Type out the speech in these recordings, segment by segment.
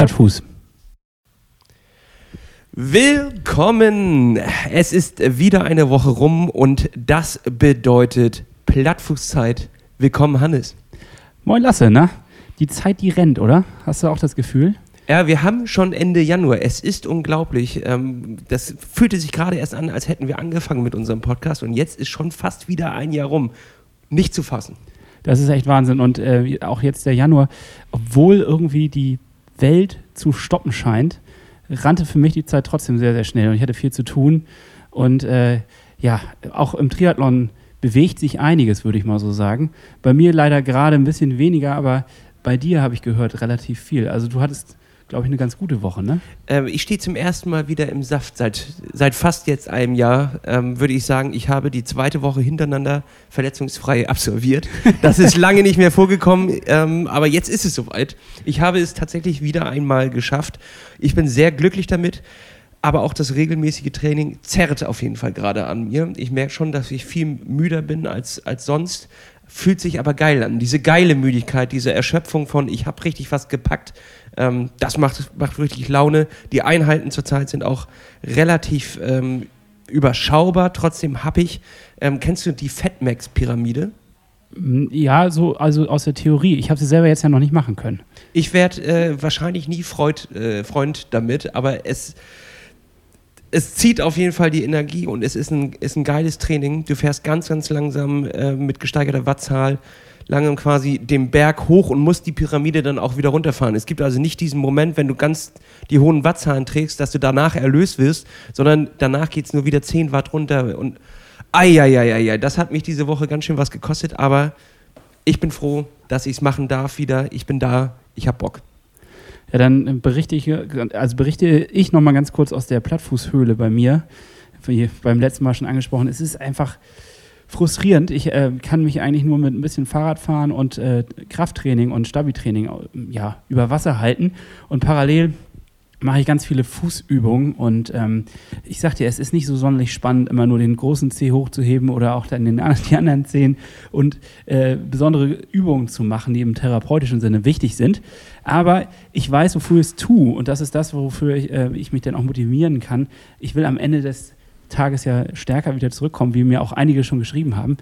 Plattfuß. Willkommen! Es ist wieder eine Woche rum und das bedeutet Plattfußzeit. Willkommen, Hannes. Moin Lasse, na? Die Zeit, die rennt, oder? Hast du auch das Gefühl? Ja, wir haben schon Ende Januar. Es ist unglaublich. Ähm, das fühlte sich gerade erst an, als hätten wir angefangen mit unserem Podcast und jetzt ist schon fast wieder ein Jahr rum. Nicht zu fassen. Das ist echt Wahnsinn. Und äh, auch jetzt der Januar, obwohl irgendwie die Welt zu stoppen scheint, rannte für mich die Zeit trotzdem sehr, sehr schnell und ich hatte viel zu tun. Und äh, ja, auch im Triathlon bewegt sich einiges, würde ich mal so sagen. Bei mir leider gerade ein bisschen weniger, aber bei dir habe ich gehört relativ viel. Also du hattest, glaube ich, eine ganz gute Woche, ne? Ähm, ich stehe zum ersten Mal wieder im Saft. Seit, seit fast jetzt einem Jahr ähm, würde ich sagen, ich habe die zweite Woche hintereinander verletzungsfrei absolviert. Das ist lange nicht mehr vorgekommen, ähm, aber jetzt ist es soweit. Ich habe es tatsächlich wieder einmal geschafft. Ich bin sehr glücklich damit. Aber auch das regelmäßige Training zerrt auf jeden Fall gerade an mir. Ich merke schon, dass ich viel müder bin als, als sonst. Fühlt sich aber geil an. Diese geile Müdigkeit, diese Erschöpfung von, ich habe richtig was gepackt, ähm, das macht, macht richtig Laune. Die Einheiten zurzeit sind auch relativ ähm, überschaubar, trotzdem happig. Ähm, kennst du die Fatmax-Pyramide? Ja, so, also aus der Theorie. Ich habe sie selber jetzt ja noch nicht machen können. Ich werde äh, wahrscheinlich nie Freud, äh, Freund damit, aber es, es zieht auf jeden Fall die Energie und es ist ein, ist ein geiles Training. Du fährst ganz, ganz langsam äh, mit gesteigerter Wattzahl langsam quasi den Berg hoch und musst die Pyramide dann auch wieder runterfahren. Es gibt also nicht diesen Moment, wenn du ganz die hohen Wattzahlen trägst, dass du danach erlöst wirst, sondern danach geht es nur wieder 10 Watt runter und Eieieiei, das hat mich diese Woche ganz schön was gekostet, aber ich bin froh, dass ich es machen darf wieder. Ich bin da, ich habe Bock. Ja, dann berichte ich, also berichte ich nochmal ganz kurz aus der Plattfußhöhle bei mir, wie beim letzten Mal schon angesprochen. Es ist einfach frustrierend. Ich äh, kann mich eigentlich nur mit ein bisschen Fahrradfahren und äh, Krafttraining und Stabi-Training äh, ja, über Wasser halten und parallel mache ich ganz viele Fußübungen und ähm, ich sag dir, es ist nicht so sonderlich spannend, immer nur den großen Zeh hochzuheben oder auch dann den, die anderen Zehen und äh, besondere Übungen zu machen, die im therapeutischen Sinne wichtig sind. Aber ich weiß, wofür ich es tue und das ist das, wofür ich, äh, ich mich dann auch motivieren kann. Ich will am Ende des Tages ja stärker wieder zurückkommen, wie mir auch einige schon geschrieben haben.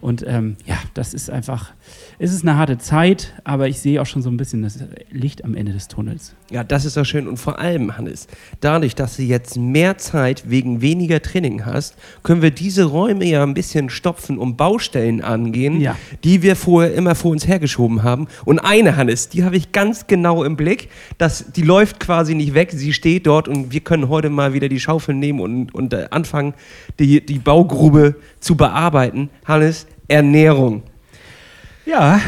Und ähm, ja, das ist einfach, es ist eine harte Zeit, aber ich sehe auch schon so ein bisschen das Licht am Ende des Tunnels. Ja, das ist doch schön. Und vor allem, Hannes, dadurch, dass du jetzt mehr Zeit wegen weniger Training hast, können wir diese Räume ja ein bisschen stopfen und Baustellen angehen, Ja. die wir vorher immer vor uns hergeschoben haben. Und eine, Hannes, die habe ich ganz genau im Blick. Das, die läuft quasi nicht weg, sie steht dort und wir können heute mal wieder die Schaufel nehmen und, und äh, anfangen, die, die Baugrube zu bearbeiten. Hannes, Ernährung. Ja,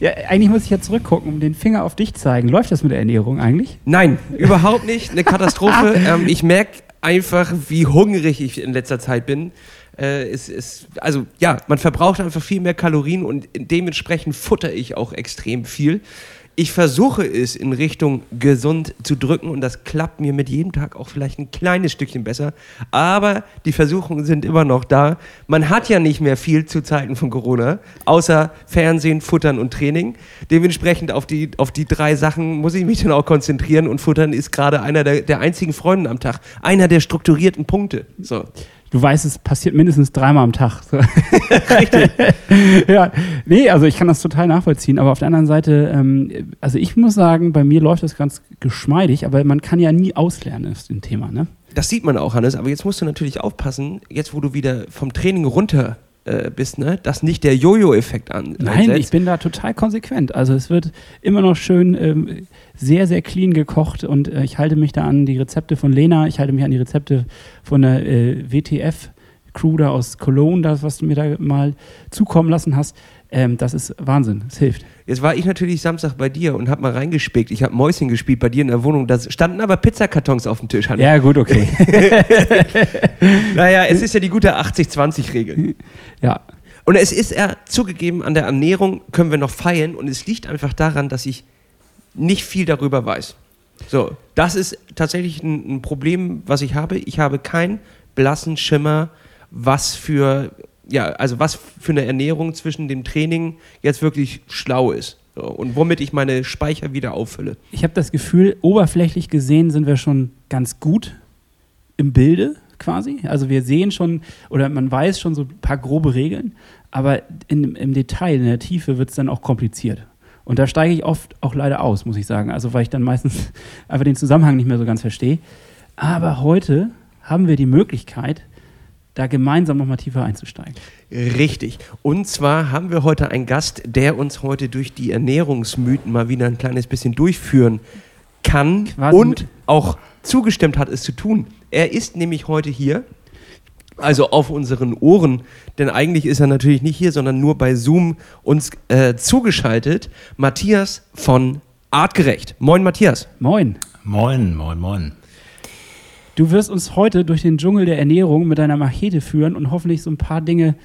ja, eigentlich muss ich ja zurückgucken und den Finger auf dich zeigen. Läuft das mit der Ernährung eigentlich? Nein, überhaupt nicht. Eine Katastrophe. ähm, ich merke einfach, wie hungrig ich in letzter Zeit bin. Äh, es, es, also ja, man verbraucht einfach viel mehr Kalorien und dementsprechend futter ich auch extrem viel. Ich versuche es in Richtung gesund zu drücken und das klappt mir mit jedem Tag auch vielleicht ein kleines Stückchen besser. Aber die Versuchungen sind immer noch da. Man hat ja nicht mehr viel zu Zeiten von Corona, außer Fernsehen, Futtern und Training. Dementsprechend auf die, auf die drei Sachen muss ich mich dann auch konzentrieren und Futtern ist gerade einer der, der einzigen Freunde am Tag. Einer der strukturierten Punkte. So. Du weißt, es passiert mindestens dreimal am Tag. Richtig. ja, nee, also ich kann das total nachvollziehen. Aber auf der anderen Seite, ähm, also ich muss sagen, bei mir läuft das ganz geschmeidig, aber man kann ja nie auslernen, ist ein Thema, ne? Das sieht man auch, Hannes, aber jetzt musst du natürlich aufpassen, jetzt wo du wieder vom Training runter äh, bist, ne, dass nicht der Jojo-Effekt an. Nein, einsetzt. ich bin da total konsequent. Also es wird immer noch schön ähm, sehr, sehr clean gekocht und äh, ich halte mich da an die Rezepte von Lena, ich halte mich an die Rezepte von der äh, WTF-Crew da aus Cologne, das, was du mir da mal zukommen lassen hast. Ähm, das ist Wahnsinn, es hilft. Jetzt war ich natürlich Samstag bei dir und hab mal reingespickt. Ich habe Mäuschen gespielt bei dir in der Wohnung. Da standen aber Pizzakartons auf dem Tisch. Hannes. Ja, gut, okay. Naja, es ist ja die gute 80-20-Regel. ja. Und es ist ja zugegeben, an der Ernährung können wir noch feilen und es liegt einfach daran, dass ich nicht viel darüber weiß. So, das ist tatsächlich ein, ein Problem, was ich habe. Ich habe keinen blassen Schimmer, was für, ja, also was für eine Ernährung zwischen dem Training jetzt wirklich schlau ist. und womit ich meine Speicher wieder auffülle. Ich habe das Gefühl, oberflächlich gesehen sind wir schon ganz gut im Bilde quasi. Also wir sehen schon oder man weiß schon so ein paar grobe Regeln, aber in, im Detail, in der Tiefe wird es dann auch kompliziert. Und da steige ich oft auch leider aus, muss ich sagen. Also weil ich dann meistens einfach den Zusammenhang nicht mehr so ganz verstehe. Aber heute haben wir die Möglichkeit, da gemeinsam nochmal tiefer einzusteigen. Richtig. Und zwar haben wir heute einen Gast, der uns heute durch die Ernährungsmythen mal wieder ein kleines bisschen durchführen kann Quasi und auch zugestimmt hat, es zu tun. Er ist nämlich heute hier, also auf unseren Ohren, denn eigentlich ist er natürlich nicht hier, sondern nur bei Zoom uns äh, zugeschaltet. Matthias von Artgerecht. Moin, Matthias. Moin. Moin, moin, moin. Du wirst uns heute durch den Dschungel der Ernährung mit deiner Machete führen und hoffentlich so ein paar Dinge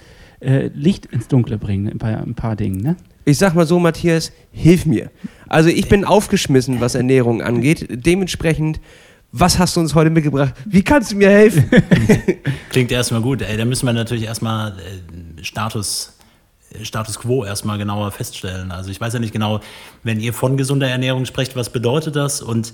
äh, Licht ins Dunkle bringen, ein paar, ein paar Dinge, ne? Ich sag mal so, Matthias, hilf mir. Also ich bin aufgeschmissen, was Ernährung angeht. Dementsprechend, was hast du uns heute mitgebracht? Wie kannst du mir helfen? Klingt erstmal gut. Ey, da müssen wir natürlich erstmal äh, Status Status quo erstmal genauer feststellen. Also ich weiß ja nicht genau, wenn ihr von gesunder Ernährung sprecht, was bedeutet das? Und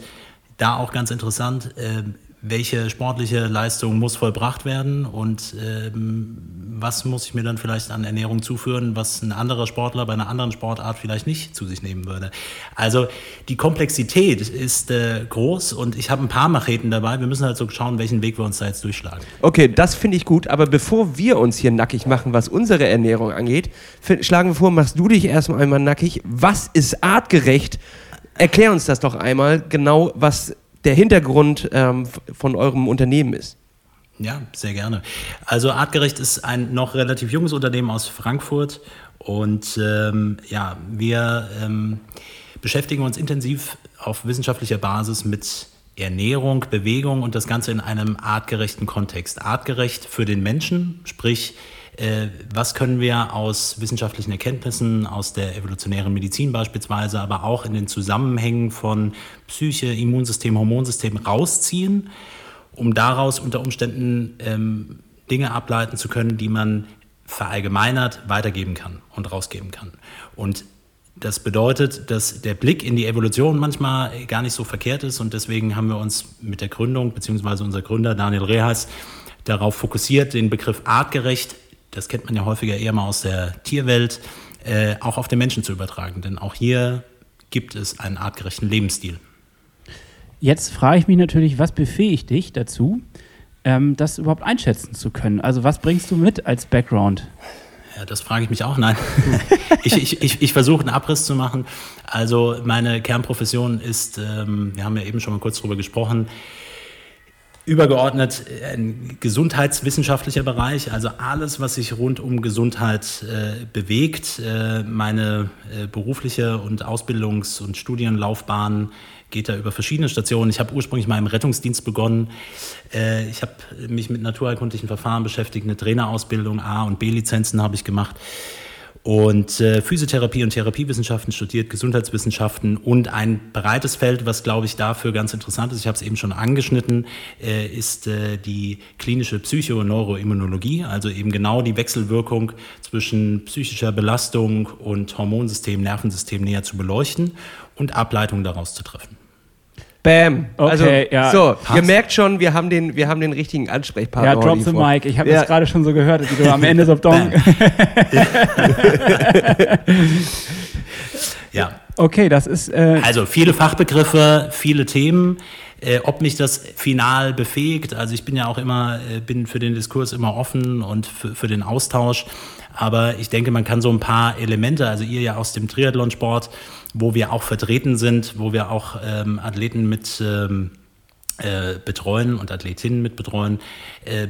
da auch ganz interessant, äh, welche sportliche Leistung muss vollbracht werden und ähm, was muss ich mir dann vielleicht an Ernährung zuführen, was ein anderer Sportler bei einer anderen Sportart vielleicht nicht zu sich nehmen würde. Also die Komplexität ist äh, groß und ich habe ein paar Macheten dabei. Wir müssen halt so schauen, welchen Weg wir uns da jetzt durchschlagen. Okay, das finde ich gut, aber bevor wir uns hier nackig machen, was unsere Ernährung angeht, schlagen wir vor, machst du dich erstmal einmal nackig. Was ist artgerecht? Erklär uns das doch einmal genau, was der Hintergrund ähm, von eurem Unternehmen ist. Ja, sehr gerne. Also Artgerecht ist ein noch relativ junges Unternehmen aus Frankfurt und ähm, ja, wir ähm, beschäftigen uns intensiv auf wissenschaftlicher Basis mit Ernährung, Bewegung und das Ganze in einem artgerechten Kontext. Artgerecht für den Menschen, sprich was können wir aus wissenschaftlichen Erkenntnissen, aus der evolutionären Medizin beispielsweise, aber auch in den Zusammenhängen von Psyche, Immunsystem, Hormonsystem rausziehen, um daraus unter Umständen ähm, Dinge ableiten zu können, die man verallgemeinert weitergeben kann und rausgeben kann. Und das bedeutet, dass der Blick in die Evolution manchmal gar nicht so verkehrt ist und deswegen haben wir uns mit der Gründung, beziehungsweise unser Gründer Daniel Rehaus, darauf fokussiert, den Begriff artgerecht das kennt man ja häufiger eher mal aus der Tierwelt, äh, auch auf den Menschen zu übertragen. Denn auch hier gibt es einen artgerechten Lebensstil. Jetzt frage ich mich natürlich, was befähigt dich dazu, ähm, das überhaupt einschätzen zu können? Also was bringst du mit als Background? Ja, das frage ich mich auch. Nein, ich, ich, ich, ich versuche einen Abriss zu machen. Also meine Kernprofession ist, ähm, wir haben ja eben schon mal kurz darüber gesprochen, übergeordnet ein gesundheitswissenschaftlicher Bereich, also alles, was sich rund um Gesundheit äh, bewegt. Äh, meine äh, berufliche und Ausbildungs- und Studienlaufbahn geht da über verschiedene Stationen. Ich habe ursprünglich mal im Rettungsdienst begonnen. Äh, ich habe mich mit naturheilkundlichen Verfahren beschäftigt, eine Trainerausbildung, A- und B-Lizenzen habe ich gemacht und äh, Physiotherapie und Therapiewissenschaften studiert, Gesundheitswissenschaften und ein breites Feld, was glaube ich dafür ganz interessant ist, ich habe es eben schon angeschnitten, äh, ist äh, die klinische Psycho- und Neuroimmunologie, also eben genau die Wechselwirkung zwischen psychischer Belastung und Hormonsystem, Nervensystem näher zu beleuchten und Ableitungen daraus zu treffen. Bam. Okay, also, ja. So, Passt. ihr merkt schon, wir haben den, wir haben den richtigen Ansprechpartner. Ja, drop the mic. Ich habe ja. das gerade schon so gehört, wie du am Ende so Dong. ja. Okay, das ist. Äh also viele Fachbegriffe, viele Themen. Äh, ob mich das final befähigt, also ich bin ja auch immer, äh, bin für den Diskurs immer offen und für, für den Austausch. Aber ich denke, man kann so ein paar Elemente, also ihr ja aus dem Triathlonsport, wo wir auch vertreten sind, wo wir auch ähm, Athleten mit ähm, äh, betreuen und Athletinnen mit betreuen, äh,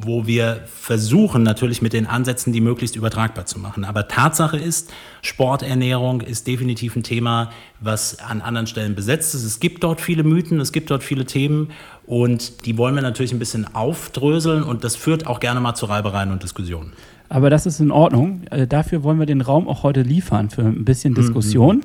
wo wir versuchen natürlich mit den Ansätzen, die möglichst übertragbar zu machen. Aber Tatsache ist, Sporternährung ist definitiv ein Thema, was an anderen Stellen besetzt ist. Es gibt dort viele Mythen, es gibt dort viele Themen und die wollen wir natürlich ein bisschen aufdröseln und das führt auch gerne mal zu Reibereien und Diskussionen. Aber das ist in Ordnung. Äh, dafür wollen wir den Raum auch heute liefern für ein bisschen mhm, Diskussion. Mhm.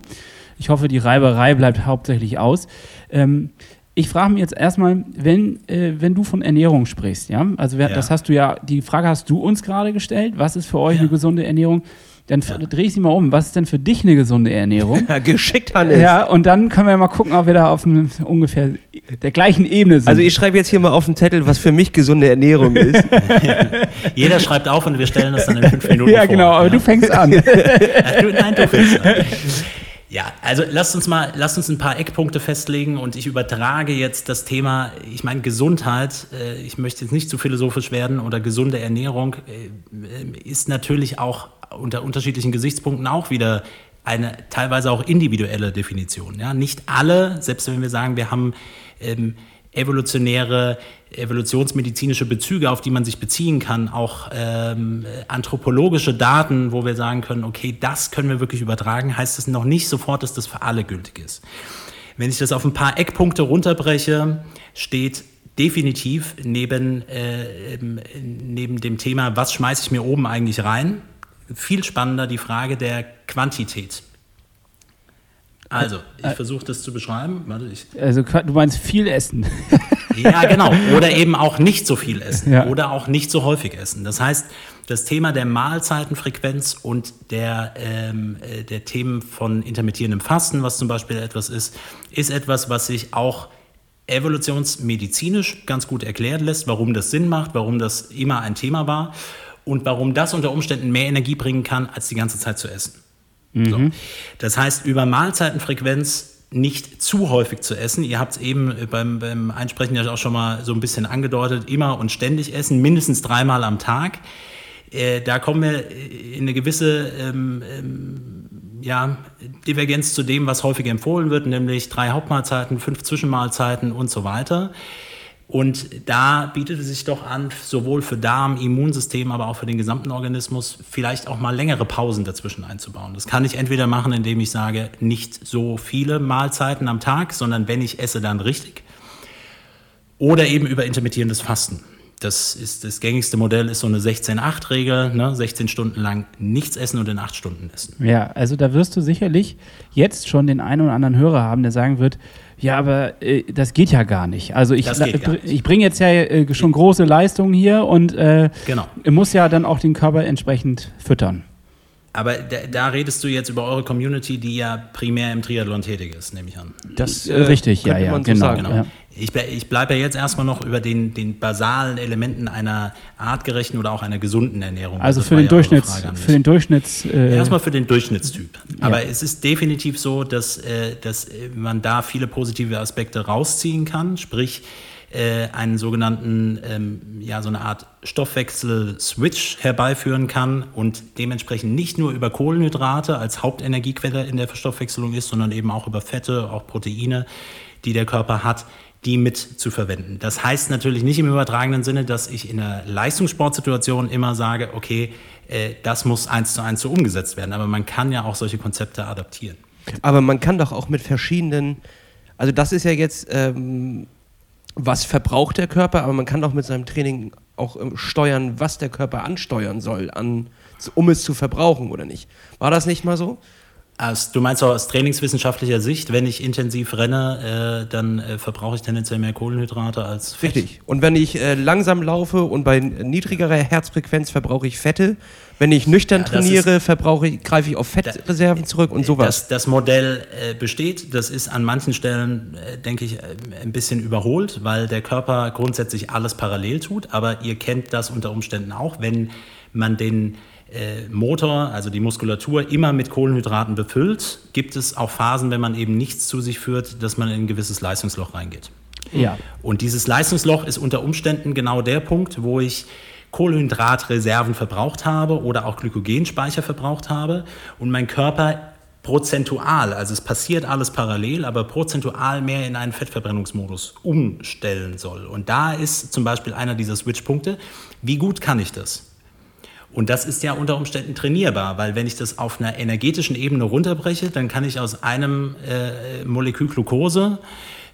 Ich hoffe, die Reiberei bleibt hauptsächlich aus. Ähm, ich frage mich jetzt erstmal, wenn, äh, wenn du von Ernährung sprichst, ja, also wer, ja. das hast du ja, die Frage hast du uns gerade gestellt, was ist für euch ja. eine gesunde Ernährung? Dann ja. drehe ich sie mal um. Was ist denn für dich eine gesunde Ernährung? Geschickt, Hannes. Ja, und dann können wir mal gucken, ob wir da auf einem, ungefähr der gleichen Ebene sind. Also ich schreibe jetzt hier mal auf den Zettel, was für mich gesunde Ernährung ist. Jeder schreibt auf und wir stellen das dann in fünf Minuten ja, vor. Genau, aber ja, genau, aber du fängst an. nein, du fängst an. Ja, also lasst uns mal, lasst uns ein paar Eckpunkte festlegen und ich übertrage jetzt das Thema, ich meine Gesundheit, äh, ich möchte jetzt nicht zu philosophisch werden oder gesunde Ernährung äh, ist natürlich auch unter unterschiedlichen Gesichtspunkten auch wieder eine teilweise auch individuelle Definition. Ja, nicht alle, selbst wenn wir sagen, wir haben ähm, evolutionäre, evolutionsmedizinische Bezüge, auf die man sich beziehen kann, auch ähm, anthropologische Daten, wo wir sagen können, okay, das können wir wirklich übertragen, heißt es noch nicht sofort, dass das für alle gültig ist. Wenn ich das auf ein paar Eckpunkte runterbreche, steht definitiv neben, äh, neben dem Thema, was schmeiße ich mir oben eigentlich rein, viel spannender die Frage der Quantität. Also, ich versuche das zu beschreiben. Warte, ich also, du meinst viel essen. ja, genau. Oder eben auch nicht so viel essen. Ja. Oder auch nicht so häufig essen. Das heißt, das Thema der Mahlzeitenfrequenz und der, ähm, äh, der Themen von intermittierendem Fasten, was zum Beispiel etwas ist, ist etwas, was sich auch evolutionsmedizinisch ganz gut erklären lässt, warum das Sinn macht, warum das immer ein Thema war und warum das unter Umständen mehr Energie bringen kann, als die ganze Zeit zu essen. Mhm. So. Das heißt, über Mahlzeitenfrequenz nicht zu häufig zu essen. Ihr habt es eben beim, beim Einsprechen ja auch schon mal so ein bisschen angedeutet, immer und ständig essen, mindestens dreimal am Tag. Äh, da kommen wir in eine gewisse ähm, ähm, ja, Divergenz zu dem, was häufig empfohlen wird, nämlich drei Hauptmahlzeiten, fünf Zwischenmahlzeiten und so weiter. Und da bietet es sich doch an, sowohl für Darm, Immunsystem, aber auch für den gesamten Organismus, vielleicht auch mal längere Pausen dazwischen einzubauen. Das kann ich entweder machen, indem ich sage, nicht so viele Mahlzeiten am Tag, sondern wenn ich esse, dann richtig. Oder eben über intermittierendes Fasten. Das ist das gängigste Modell, ist so eine 16-8-Regel, ne? 16 Stunden lang nichts essen und in 8 Stunden essen. Ja, also da wirst du sicherlich jetzt schon den einen oder anderen Hörer haben, der sagen wird, ja, aber äh, das geht ja gar nicht. Also ich, ich bringe jetzt ja äh, schon große Leistungen hier und äh, genau. muss ja dann auch den Körper entsprechend füttern. Aber da, da, redest du jetzt über eure Community, die ja primär im Triathlon tätig ist, nehme ich an. Das äh, richtig, ja, ja, genau. So genau. Ja. Ich, ich bleibe ja jetzt erstmal noch über den, den basalen Elementen einer artgerechten oder auch einer gesunden Ernährung. Also für den, Durchschnitts, für den Durchschnitts. Äh erstmal für den Durchschnittstyp. Aber ja. es ist definitiv so, dass, äh, dass man da viele positive Aspekte rausziehen kann. Sprich, äh, einen sogenannten, ähm, ja, so eine Art Stoffwechsel-Switch herbeiführen kann und dementsprechend nicht nur über Kohlenhydrate als Hauptenergiequelle in der Verstoffwechselung ist, sondern eben auch über Fette, auch Proteine, die der Körper hat, die mit zu verwenden. Das heißt natürlich nicht im übertragenen Sinne, dass ich in einer Leistungssportsituation immer sage, okay, äh, das muss eins zu eins so umgesetzt werden. Aber man kann ja auch solche Konzepte adaptieren. Aber man kann doch auch mit verschiedenen, also das ist ja jetzt ähm, was verbraucht der Körper, aber man kann auch mit seinem Training auch ähm, steuern, was der Körper ansteuern soll, an, um es zu verbrauchen oder nicht. War das nicht mal so? Also, du meinst auch aus trainingswissenschaftlicher Sicht, wenn ich intensiv renne, äh, dann äh, verbrauche ich tendenziell mehr Kohlenhydrate als Fett. Richtig. Und wenn ich äh, langsam laufe und bei niedrigerer Herzfrequenz verbrauche ich Fette, wenn ich nüchtern ja, trainiere, verbrauche ich, greife ich auf Fettreserven zurück und sowas. Das, das Modell äh, besteht. Das ist an manchen Stellen, äh, denke ich, äh, ein bisschen überholt, weil der Körper grundsätzlich alles parallel tut. Aber ihr kennt das unter Umständen auch, wenn man den äh, Motor, also die Muskulatur, immer mit Kohlenhydraten befüllt, gibt es auch Phasen, wenn man eben nichts zu sich führt, dass man in ein gewisses Leistungsloch reingeht. Ja. Und dieses Leistungsloch ist unter Umständen genau der Punkt, wo ich Kohlenhydratreserven verbraucht habe oder auch Glykogenspeicher verbraucht habe und mein Körper prozentual, also es passiert alles parallel, aber prozentual mehr in einen Fettverbrennungsmodus umstellen soll. Und da ist zum Beispiel einer dieser Switchpunkte, wie gut kann ich das? Und das ist ja unter Umständen trainierbar, weil wenn ich das auf einer energetischen Ebene runterbreche, dann kann ich aus einem äh, Molekül Glucose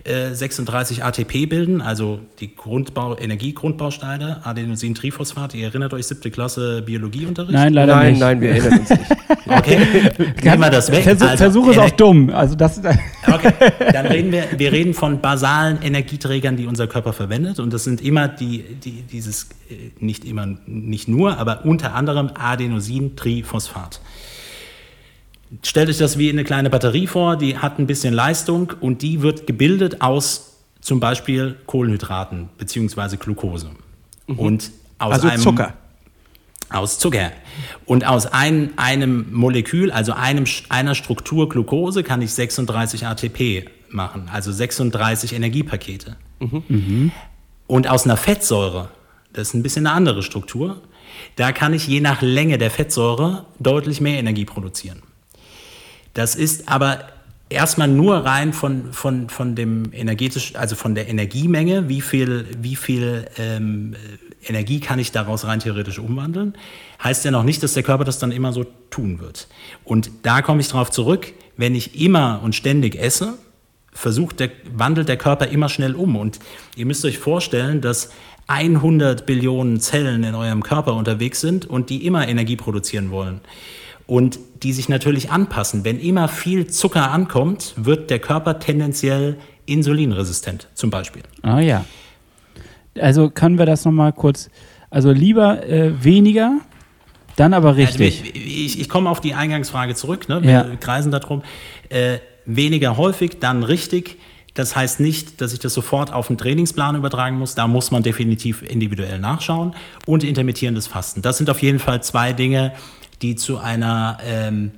36 äh, ATP bilden, also die Grundbau, Energiegrundbausteine, Adenosintriphosphat. Ihr erinnert euch siebte Klasse Biologieunterricht? Nein, leider nein, nicht. Nein, wir erinnern uns nicht. Okay, nehmen wir das weg. Versuch, also, versuch es auch dumm. Also das, okay, dann reden wir, wir reden von basalen Energieträgern, die unser Körper verwendet. Und das sind immer die, die dieses, äh, nicht immer, nicht nur, aber unter anderem Adenosintriphosphat. Stellt euch das wie eine kleine Batterie vor, die hat ein bisschen Leistung und die wird gebildet aus zum Beispiel Kohlenhydraten bzw. Glucose. Mhm. Und aus also einem, Zucker. Aus Zucker. Und aus ein, einem Molekül, also einem, einer Struktur Glucose, kann ich 36 ATP machen, also 36 Energiepakete. Mhm. Mhm. Und aus einer Fettsäure, das ist ein bisschen eine andere Struktur, da kann ich je nach Länge der Fettsäure deutlich mehr Energie produzieren. Das ist aber erstmal nur rein von, von, von dem energetisch, also von der Energiemenge, wie viel, wie viel ähm, Energie kann ich daraus rein theoretisch umwandeln, heißt ja noch nicht, dass der Körper das dann immer so tun wird. Und da komme ich darauf zurück, wenn ich immer und ständig esse, versucht der, wandelt der Körper immer schnell um. Und ihr müsst euch vorstellen, dass 100 Billionen Zellen in eurem Körper unterwegs sind und die immer Energie produzieren wollen. Und die sich natürlich anpassen. Wenn immer viel Zucker ankommt, wird der Körper tendenziell insulinresistent, zum Beispiel. Ah ja. Also können wir das nochmal kurz, also lieber äh, weniger, dann aber also richtig. Also ich, ich, ich komme auf die Eingangsfrage zurück, ne? wir ja. kreisen darum. Äh, weniger häufig, dann richtig. Das heißt nicht, dass ich das sofort auf den Trainingsplan übertragen muss. Da muss man definitiv individuell nachschauen. Und intermittierendes Fasten. Das sind auf jeden Fall zwei Dinge, die zu einer ähm,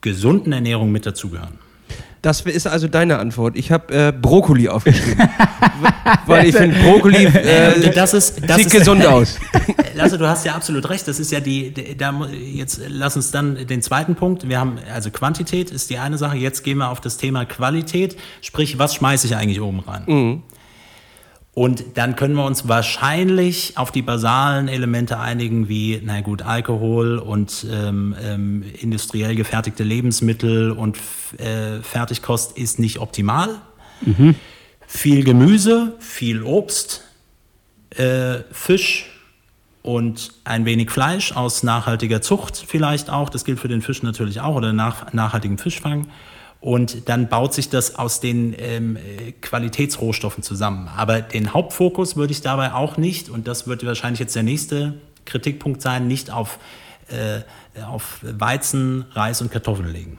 gesunden Ernährung mit dazugehören. Das ist also deine Antwort. Ich habe äh, Brokkoli aufgeschrieben. weil ich finde, Brokkoli äh, das ist, das sieht ist, gesund aus. Lasse, du hast ja absolut recht. Das ist ja die, da, jetzt lass uns dann den zweiten Punkt. Wir haben, also Quantität ist die eine Sache. Jetzt gehen wir auf das Thema Qualität. Sprich, was schmeiße ich eigentlich oben rein? Mhm. Und dann können wir uns wahrscheinlich auf die basalen Elemente einigen, wie, na gut, Alkohol und ähm, ähm, industriell gefertigte Lebensmittel und äh, Fertigkost ist nicht optimal. Mhm. Viel Gemüse, viel Obst, äh, Fisch und ein wenig Fleisch aus nachhaltiger Zucht vielleicht auch. Das gilt für den Fisch natürlich auch oder nach, nachhaltigen Fischfang und dann baut sich das aus den ähm, Qualitätsrohstoffen zusammen. Aber den Hauptfokus würde ich dabei auch nicht, und das wird wahrscheinlich jetzt der nächste Kritikpunkt sein, nicht auf, äh, auf Weizen, Reis und Kartoffeln legen.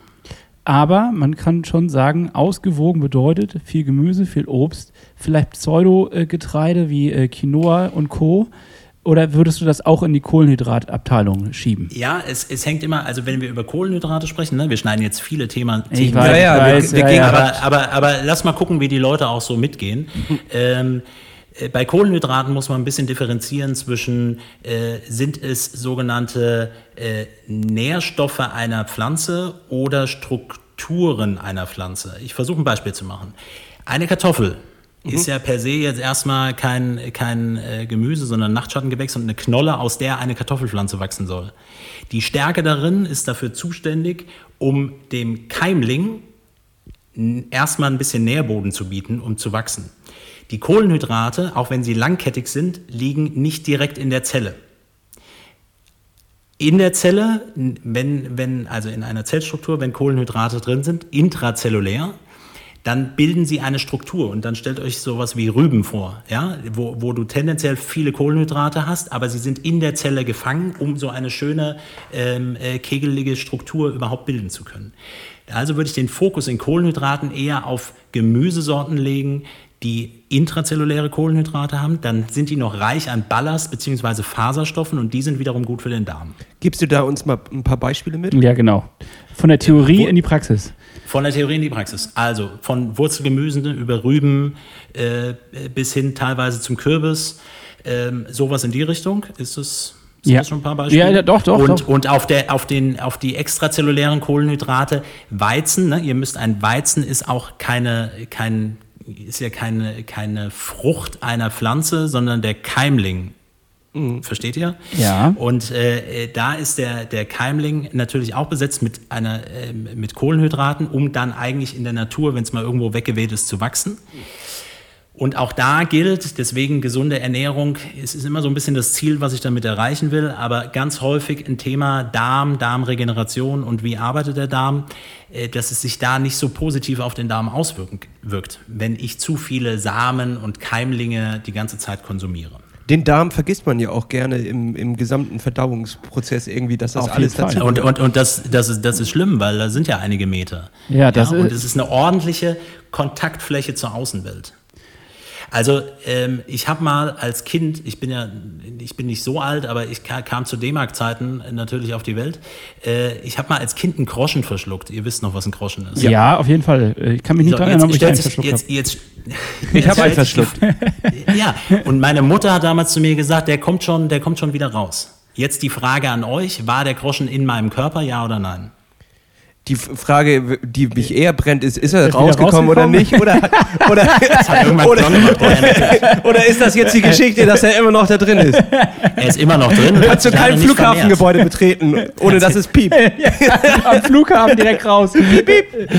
Aber man kann schon sagen, ausgewogen bedeutet viel Gemüse, viel Obst, vielleicht Pseudogetreide wie äh, Quinoa und Co. Oder würdest du das auch in die Kohlenhydratabteilung schieben? Ja, es, es hängt immer, also wenn wir über Kohlenhydrate sprechen, ne, wir schneiden jetzt viele Themen. Ich weiß, ja, ja, weiß, wir, wir ja, ja. Aber, aber, aber lass mal gucken, wie die Leute auch so mitgehen. ähm, äh, bei Kohlenhydraten muss man ein bisschen differenzieren zwischen, äh, sind es sogenannte äh, Nährstoffe einer Pflanze oder Strukturen einer Pflanze. Ich versuche ein Beispiel zu machen. Eine Kartoffel mhm. ist ja per se jetzt erstmal kein, kein äh, Gemüse, sondern Nachtschattengewächs und eine Knolle, aus der eine Kartoffelpflanze wachsen soll. Die Stärke darin ist dafür zuständig, um dem Keimling erstmal ein bisschen Nährboden zu bieten, um zu wachsen. Die Kohlenhydrate, auch wenn sie langkettig sind, liegen nicht direkt in der Zelle. In der Zelle, wenn, wenn, also in einer Zellstruktur, wenn Kohlenhydrate drin sind, intrazellulär, dann bilden sie eine Struktur und dann stellt euch sowas wie Rüben vor, ja, wo, wo du tendenziell viele Kohlenhydrate hast, aber sie sind in der Zelle gefangen, um so eine schöne ähm, äh, kegelige Struktur überhaupt bilden zu können. Also würde ich den Fokus in Kohlenhydraten eher auf Gemüsesorten legen, die intrazelluläre Kohlenhydrate haben, dann sind die noch reich an Ballast bzw. Faserstoffen und die sind wiederum gut für den Darm. Gibst du da uns mal ein paar Beispiele mit? Ja, genau. Von der Theorie ja, in die Praxis. Von der Theorie in die Praxis. Also von Wurzelgemüsen über Rüben äh, bis hin teilweise zum Kürbis. Ähm, sowas in die Richtung. Ist es sind ja. das schon ein paar Beispiele? Ja, doch, doch. Und, doch. und auf, der, auf, den, auf die extrazellulären Kohlenhydrate, Weizen, ne? ihr müsst ein Weizen ist auch keine, kein, ist ja keine, keine Frucht einer Pflanze, sondern der Keimling. Versteht ihr? Ja. Und äh, da ist der, der Keimling natürlich auch besetzt mit, einer, äh, mit Kohlenhydraten, um dann eigentlich in der Natur, wenn es mal irgendwo weggeweht ist, zu wachsen. Und auch da gilt, deswegen gesunde Ernährung, es ist immer so ein bisschen das Ziel, was ich damit erreichen will, aber ganz häufig ein Thema Darm, Darmregeneration und wie arbeitet der Darm, äh, dass es sich da nicht so positiv auf den Darm auswirkt, wenn ich zu viele Samen und Keimlinge die ganze Zeit konsumiere. Den Darm vergisst man ja auch gerne im, im gesamten Verdauungsprozess irgendwie, dass das Auf alles dazu Und, und, und das, das, ist, das ist schlimm, weil da sind ja einige Meter. Ja, das und ist- es ist eine ordentliche Kontaktfläche zur Außenwelt. Also ähm, ich habe mal als Kind, ich bin ja, ich bin nicht so alt, aber ich ka- kam zu D-Mark-Zeiten natürlich auf die Welt. Äh, ich habe mal als Kind einen Groschen verschluckt. Ihr wisst noch, was ein Groschen ist. Ja, auf jeden Fall. Ich kann mich nicht So, daran erinnern, ob ich einen verschluckt habe. jetzt, jetzt, Ich habe einen verschluckt. Ja, und meine Mutter hat damals zu mir gesagt, der kommt schon, der kommt schon wieder raus. Jetzt die Frage an euch, war der Groschen in meinem Körper, ja oder nein? Die Frage, die mich eher brennt, ist, ist er Ist rausgekommen oder nicht? Oder, oder, oder, oder ist das jetzt die Geschichte, dass er immer noch da drin ist? Er ist immer noch drin. Er hat zu keinem. Flughafengebäude betreten, ohne dass es piept. Am Flughafen direkt raus. Piep, piep.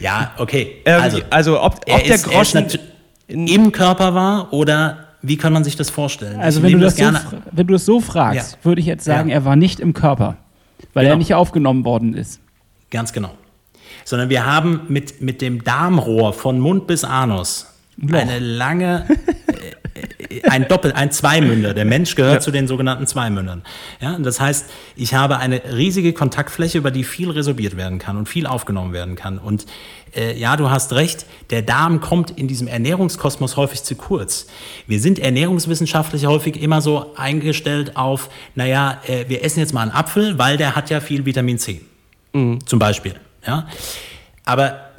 Ja, okay. Ähm, Also, also, ob, er ob der er Groschen... im Körper war oder wie kann man sich das vorstellen? Also wenn du, das so, wenn du das so fragst, Ja. würde ich jetzt sagen, Ja. er war nicht im Körper, weil er Genau. nicht aufgenommen worden ist. Ganz genau. Sondern wir haben mit, mit dem Darmrohr von Mund bis Anus Loch. eine lange, äh, äh, ein Doppel, ein Zweimünder. Der Mensch gehört zu den sogenannten Zweimündern. Ja, und das heißt, ich habe eine riesige Kontaktfläche, über die viel resorbiert werden kann und viel aufgenommen werden kann. Und äh, ja, du hast recht, der Darm kommt in diesem Ernährungskosmos häufig zu kurz. Wir sind ernährungswissenschaftlich häufig immer so eingestellt auf, naja, äh, wir essen jetzt mal einen Apfel, weil der hat ja viel Vitamin C zum Beispiel. Ja? Aber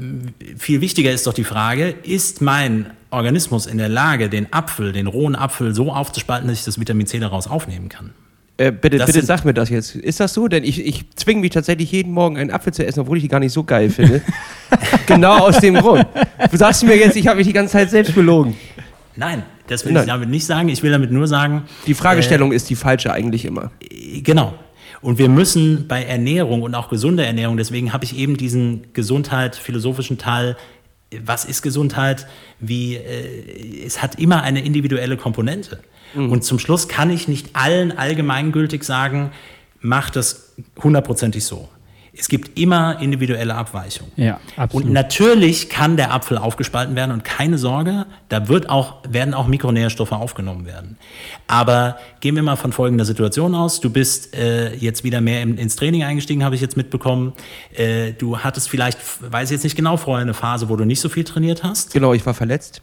viel wichtiger ist doch die Frage, ist mein Organismus in der Lage, den Apfel, den rohen Apfel so aufzuspalten, dass ich das Vitamin C daraus aufnehmen kann? Äh, bitte Das bitte sag mir das jetzt. Ist das so? Denn ich, ich zwinge mich tatsächlich jeden Morgen einen Apfel zu essen, obwohl ich die gar nicht so geil finde. genau aus dem Grund. Du sagst mir jetzt, ich habe mich die ganze Zeit selbst belogen. Nein, das will Nein. ich damit nicht sagen. Ich will damit nur sagen, Die Fragestellung ist die falsche eigentlich immer. äh, genau. Und wir müssen bei Ernährung und auch gesunder Ernährung, deswegen habe ich eben diesen Gesundheit, philosophischen Teil, was ist Gesundheit, wie, äh, es hat immer eine individuelle Komponente. Und zum Schluss kann ich nicht allen allgemeingültig sagen, mach das hundertprozentig so. Es gibt immer individuelle Abweichungen. Ja, absolut. Und natürlich kann der Apfel aufgespalten werden und keine Sorge, da wird auch, werden auch Mikronährstoffe aufgenommen werden. Aber gehen wir mal von folgender Situation aus. Du bist äh, jetzt wieder mehr in, ins Training eingestiegen, habe ich jetzt mitbekommen. Äh, du hattest vielleicht, weiß ich jetzt nicht genau, vorher eine Phase, wo du nicht so viel trainiert hast. Genau, ich war verletzt.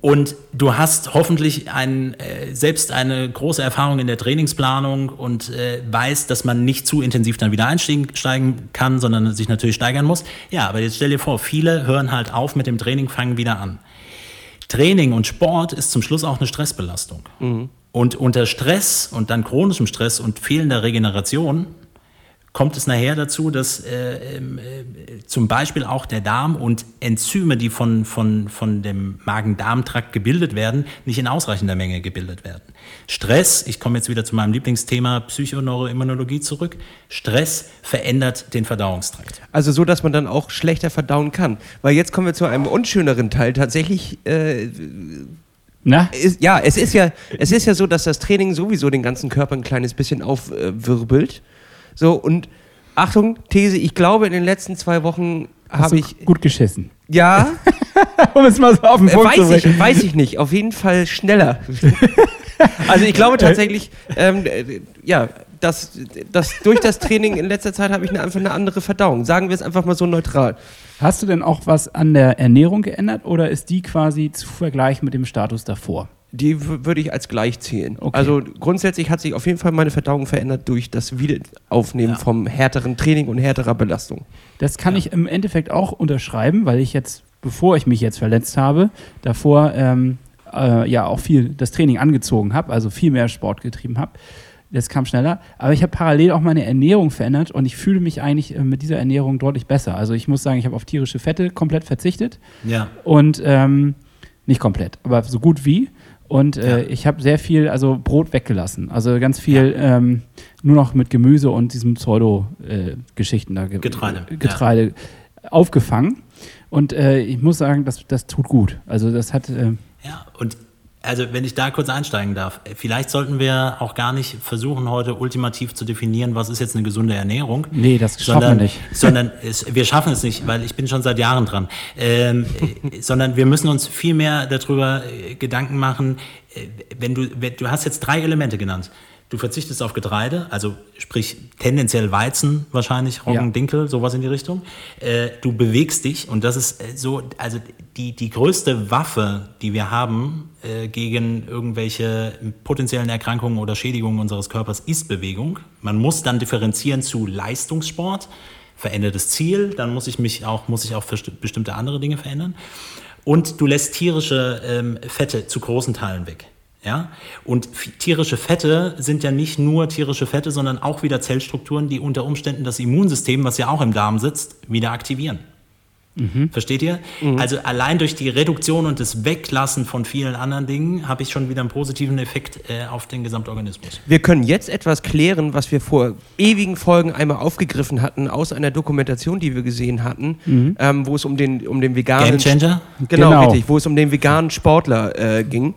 Und du hast hoffentlich ein, äh, selbst eine große Erfahrung in der Trainingsplanung und äh, weißt, dass man nicht zu intensiv dann wieder einsteigen steigen kann, sondern sich natürlich steigern muss. Ja, aber jetzt stell dir vor, viele hören halt auf mit dem Training, fangen wieder an. Training und Sport ist zum Schluss auch eine Stressbelastung. Und unter Stress und dann chronischem Stress und fehlender Regeneration kommt es nachher dazu, dass äh, ähm, äh, zum Beispiel auch der Darm und Enzyme, die von, von, von dem Magen-Darm-Trakt gebildet werden, nicht in ausreichender Menge gebildet werden. Stress, ich komme jetzt wieder zu meinem Lieblingsthema Psychoneuroimmunologie zurück, Stress verändert den Verdauungstrakt. Also so, dass man dann auch schlechter verdauen kann. Weil jetzt kommen wir zu einem unschöneren Teil. Tatsächlich, äh, Na? ist, ja, es ist ja, es ist ja so, dass das Training sowieso den ganzen Körper ein kleines bisschen aufwirbelt. So, und Achtung, These, ich glaube, in den letzten zwei Wochen habe ich, gut geschissen. ja, Um es mal so auf den Punkt zu weiß bringen. ich, weiß ich nicht. Auf jeden Fall schneller. also ich glaube tatsächlich, ähm, äh, ja, dass, dass durch das Training in letzter Zeit habe ich eine, einfach eine andere Verdauung. Sagen wir es einfach mal so neutral. Hast du denn auch was an der Ernährung geändert oder ist die quasi zu vergleichen mit dem Status davor? Die würde ich als gleich zählen. Okay. Also grundsätzlich hat sich auf jeden Fall meine Verdauung verändert durch das Wiederaufnehmen Ja. vom härteren Training und härterer Belastung. Das kann ich im Endeffekt auch unterschreiben, weil ich jetzt, bevor ich mich jetzt verletzt habe, davor ähm, äh, ja auch viel das Training angezogen habe, also viel mehr Sport getrieben habe. Das kam schneller. Aber ich habe parallel auch meine Ernährung verändert und ich fühle mich eigentlich äh, mit dieser Ernährung deutlich besser. Also ich muss sagen, ich habe auf tierische Fette komplett verzichtet Ja. und ähm, nicht komplett, aber so gut wie. Und äh, Ja. ich habe sehr viel, also Brot weggelassen. Also ganz viel ähm, nur noch mit Gemüse und diesem Pseudo-Geschichten da. ge- Getreide, Getreide aufgefangen. Und äh, ich muss sagen, das, das tut gut. Also das hat, äh, Ja, und also wenn ich da kurz einsteigen darf, vielleicht sollten wir auch gar nicht versuchen, heute ultimativ zu definieren, was ist jetzt eine gesunde Ernährung. Nee, das sondern, schaffen wir nicht. Sondern es, wir schaffen es nicht, weil ich bin schon seit Jahren dran. Ähm, sondern wir müssen uns viel mehr darüber äh, Gedanken machen, äh, wenn du, wenn, du hast jetzt drei Elemente genannt. Du verzichtest auf Getreide, also sprich tendenziell Weizen wahrscheinlich, Roggen, Ja. Dinkel, sowas in die Richtung. Äh, du bewegst dich und das ist äh, so, also die, die größte Waffe, die wir haben äh, gegen irgendwelche potenziellen Erkrankungen oder Schädigungen unseres Körpers, ist Bewegung. Man muss dann differenzieren zu Leistungssport, verändertes Ziel, dann muss ich mich auch, muss ich auch verst- bestimmte andere Dinge verändern. Und du lässt tierische ähm, Fette zu großen Teilen weg. Ja? Und tierische Fette sind ja nicht nur tierische Fette, sondern auch wieder Zellstrukturen, die unter Umständen das Immunsystem, was ja auch im Darm sitzt, wieder aktivieren. Versteht ihr? Also allein durch die Reduktion und das Weglassen von vielen anderen Dingen habe ich schon wieder einen positiven Effekt äh, auf den Gesamtorganismus. Wir können jetzt etwas klären, was wir vor ewigen Folgen einmal aufgegriffen hatten aus einer Dokumentation, die wir gesehen hatten, ähm, wo es um den, um den veganen Gamechanger? Genau, Genau. richtig, wo es um den veganen Sportler äh, ging.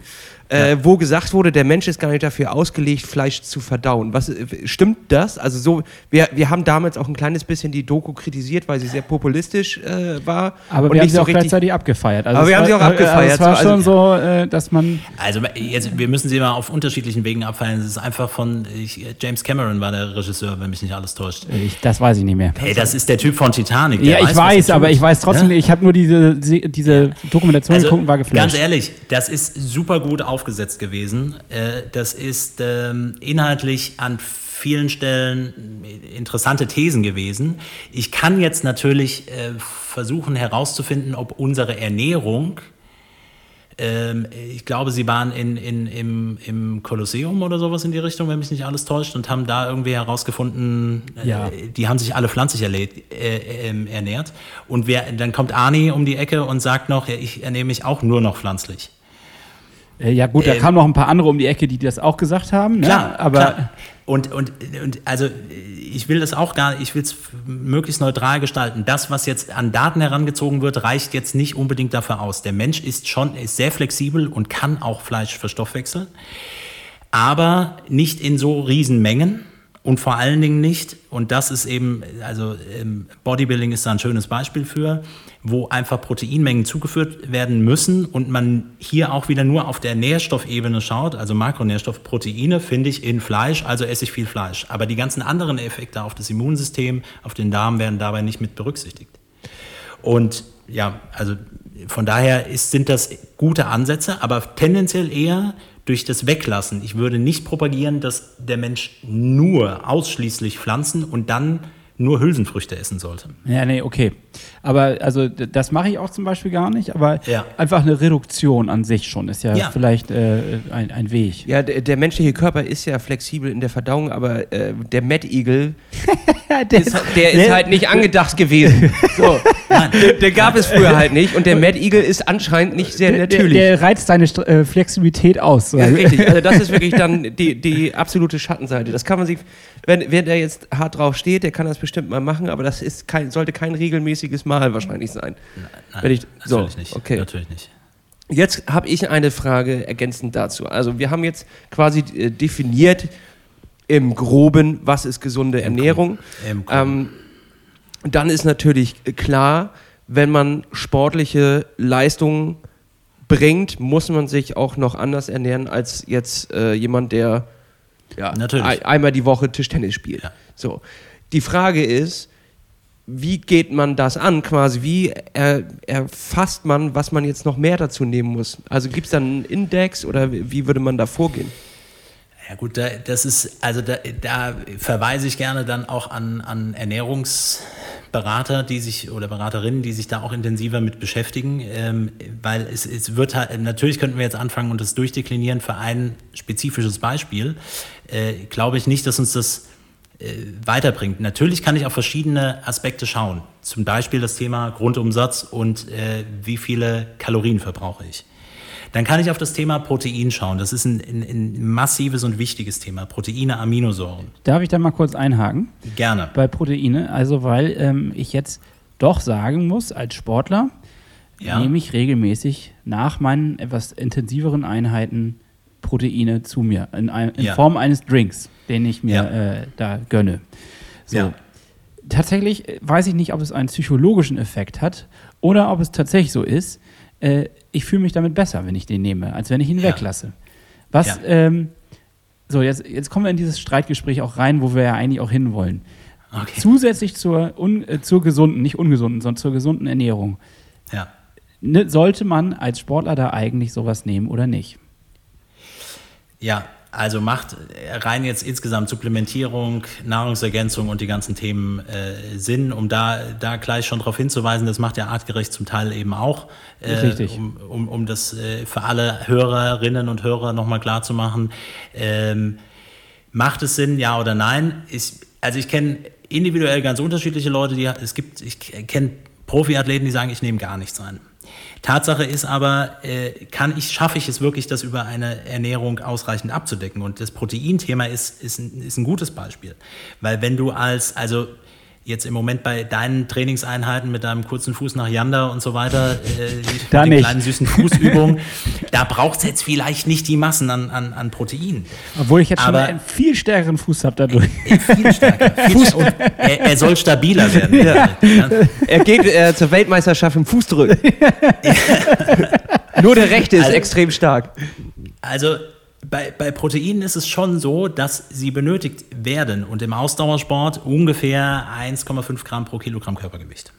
Äh, wo gesagt wurde, der Mensch ist gar nicht dafür ausgelegt, Fleisch zu verdauen. Was, äh, stimmt das? Also so, wir, wir haben damals auch ein kleines bisschen die Doku kritisiert, weil sie sehr populistisch äh, war. Aber und wir haben sie so auch gleichzeitig abgefeiert. Also Aber wir haben war- sie auch abgefeiert, Es war so, also- schon so, äh, dass man. Also jetzt, wir müssen sie mal auf unterschiedlichen Wegen abfallen. Es ist einfach von ich, James Cameron war der Regisseur, wenn mich nicht alles täuscht. Ich, das weiß ich nicht mehr. Ey, das ist der Typ von Titanic. der Ja, ich weiß, er aber tut. ich weiß trotzdem, Ja? ich habe nur diese, diese Dokumentation Also, geguckt und war ganz geflasht. ehrlich, das ist super gut aufgesetzt gewesen. Äh, Das ist ähm, inhaltlich an vielen Stellen interessante Thesen gewesen. Ich kann jetzt natürlich äh, versuchen herauszufinden, ob unsere Ernährung ähm, ich glaube, sie waren in, in, im, im Kolosseum oder sowas in die Richtung, wenn mich nicht alles täuscht, und haben da irgendwie herausgefunden, äh, Ja. die haben sich alle pflanzlich äh, ähm, ernährt. Und wer, dann kommt Arnie um die Ecke und sagt noch, ja, ich ernähre mich auch nur noch pflanzlich. Äh, Ja, gut, da Ähm, kamen noch ein paar andere um die Ecke, die das auch gesagt haben. Ne? Klar, aber klar. Und, und, und also ich will das auch gar nicht, ich will es möglichst neutral gestalten. Das, was jetzt an Daten herangezogen wird, reicht jetzt nicht unbedingt dafür aus. Der Mensch ist schon ist sehr flexibel und kann auch Fleisch verstoffwechseln, aber nicht in so Riesenmengen und vor allen Dingen nicht, und das ist eben, also ähm, Bodybuilding ist da ein schönes Beispiel für, wo einfach Proteinmengen zugeführt werden müssen und man hier auch wieder nur auf der Nährstoffebene schaut, also Makronährstoff, Proteine finde ich in Fleisch, also esse ich viel Fleisch. Aber die ganzen anderen Effekte auf das Immunsystem, auf den Darm werden dabei nicht mit berücksichtigt. Und ja, also von daher ist, sind das gute Ansätze, aber tendenziell eher durch das Weglassen. Ich würde nicht propagieren, dass der Mensch nur ausschließlich Pflanzen und dann nur Hülsenfrüchte essen sollte. Ja, nee, okay. Aber also das mache ich auch zum Beispiel gar nicht, aber Ja. einfach eine Reduktion an sich schon ist ja, Ja. vielleicht äh, ein, ein Weg. Ja, der, der menschliche Körper ist ja flexibel in der Verdauung, aber äh, der Mad Eagle, ist, der ist halt nicht angedacht gewesen. So. Der, der gab es früher halt nicht und der Mad Eagle ist anscheinend nicht sehr der, natürlich. der reizt seine St- äh, Flexibilität aus. Ja, richtig. Also das ist wirklich dann die, die absolute Schattenseite. Das kann man sich, wenn wer da jetzt hart drauf steht, der kann das bestimmt mal machen, aber das ist kein, sollte kein regelmäßiges Mal wahrscheinlich sein. Nein, Wenn ich- so, natürlich nicht. okay. Natürlich nicht. Jetzt habe ich eine Frage ergänzend dazu. Also wir haben jetzt quasi äh, definiert im Groben, was ist gesunde Ernährung. Im. Ähm, dann ist natürlich klar, wenn man sportliche Leistungen bringt, muss man sich auch noch anders ernähren als jetzt äh, jemand, der ja, ein- einmal die Woche Tischtennis spielt. Ja. So. Die Frage ist, wie geht man das an quasi? Wie er, erfasst man, was man jetzt noch mehr dazu nehmen muss? Also gibt es dann einen Index oder wie würde man da vorgehen? Ja gut, da, das ist, also da, da verweise ich gerne dann auch an, an Ernährungsberater, die sich oder Beraterinnen, die sich da auch intensiver mit beschäftigen, ähm, weil es, es wird halt, natürlich könnten wir jetzt anfangen und das durchdeklinieren für ein spezifisches Beispiel. Äh, glaube ich nicht, dass uns das weiterbringt. Natürlich kann ich auf verschiedene Aspekte schauen. Zum Beispiel das Thema Grundumsatz und äh, wie viele Kalorien verbrauche ich. Dann kann ich auf das Thema Protein schauen. Das ist ein, ein, ein massives und wichtiges Thema. Proteine, Aminosäuren. Darf ich da mal kurz einhaken? Gerne. bei Proteine. Also weil ähm, ich jetzt doch sagen muss, als Sportler, ja. nehme ich regelmäßig nach meinen etwas intensiveren Einheiten Proteine zu mir in, ein, in ja. Form eines Drinks, den ich mir ja. äh, da gönne. So. Ja. Tatsächlich äh, weiß ich nicht, ob es einen psychologischen Effekt hat oder ob es tatsächlich so ist. Äh, ich fühle mich damit besser, wenn ich den nehme, als wenn ich ihn weglasse. Was, ähm, so, jetzt, jetzt kommen wir in dieses Streitgespräch auch rein, wo wir ja eigentlich auch hinwollen. Okay. Zusätzlich zur, un, äh, zur gesunden, nicht ungesunden, sondern zur gesunden Ernährung. Ja. Ne, sollte man als Sportler da eigentlich sowas nehmen oder nicht? Ja, also macht rein jetzt insgesamt Supplementierung, Nahrungsergänzung und die ganzen Themen äh, Sinn, um da, da gleich schon darauf hinzuweisen, das macht ja artgerecht zum Teil eben auch, äh, Richtig. Um, um, um das äh, für alle Hörerinnen und Hörer nochmal klar zu machen. Ähm, macht es Sinn, ja oder nein? Ich, also ich kenne individuell ganz unterschiedliche Leute, die es gibt, ich kenne Profiathleten, die sagen, ich nehme gar nichts ein. Tatsache ist aber, äh, kann ich, schaffe ich es wirklich, das über eine Ernährung ausreichend abzudecken? Und das Proteinthema ist, ist, ist ein gutes Beispiel. Weil wenn du als, also jetzt im Moment bei deinen Trainingseinheiten mit deinem kurzen Fuß nach Yander und so weiter, äh, da mit den kleinen süßen Fußübungen, da braucht es jetzt vielleicht nicht die Massen an, an, an Protein. Obwohl ich jetzt Aber schon einen viel stärkeren Fuß habe dadurch. Äh, viel stärker. Viel stärker. Er, er, soll stabiler werden. Ja. Ja. Er geht äh, zur Weltmeisterschaft im Fußdrücken. Nur der rechte ist also, extrem stark. Also bei, bei Proteinen ist es schon so, dass sie benötigt werden und im Ausdauersport ungefähr 1,5 Gramm pro Kilogramm Körpergewicht.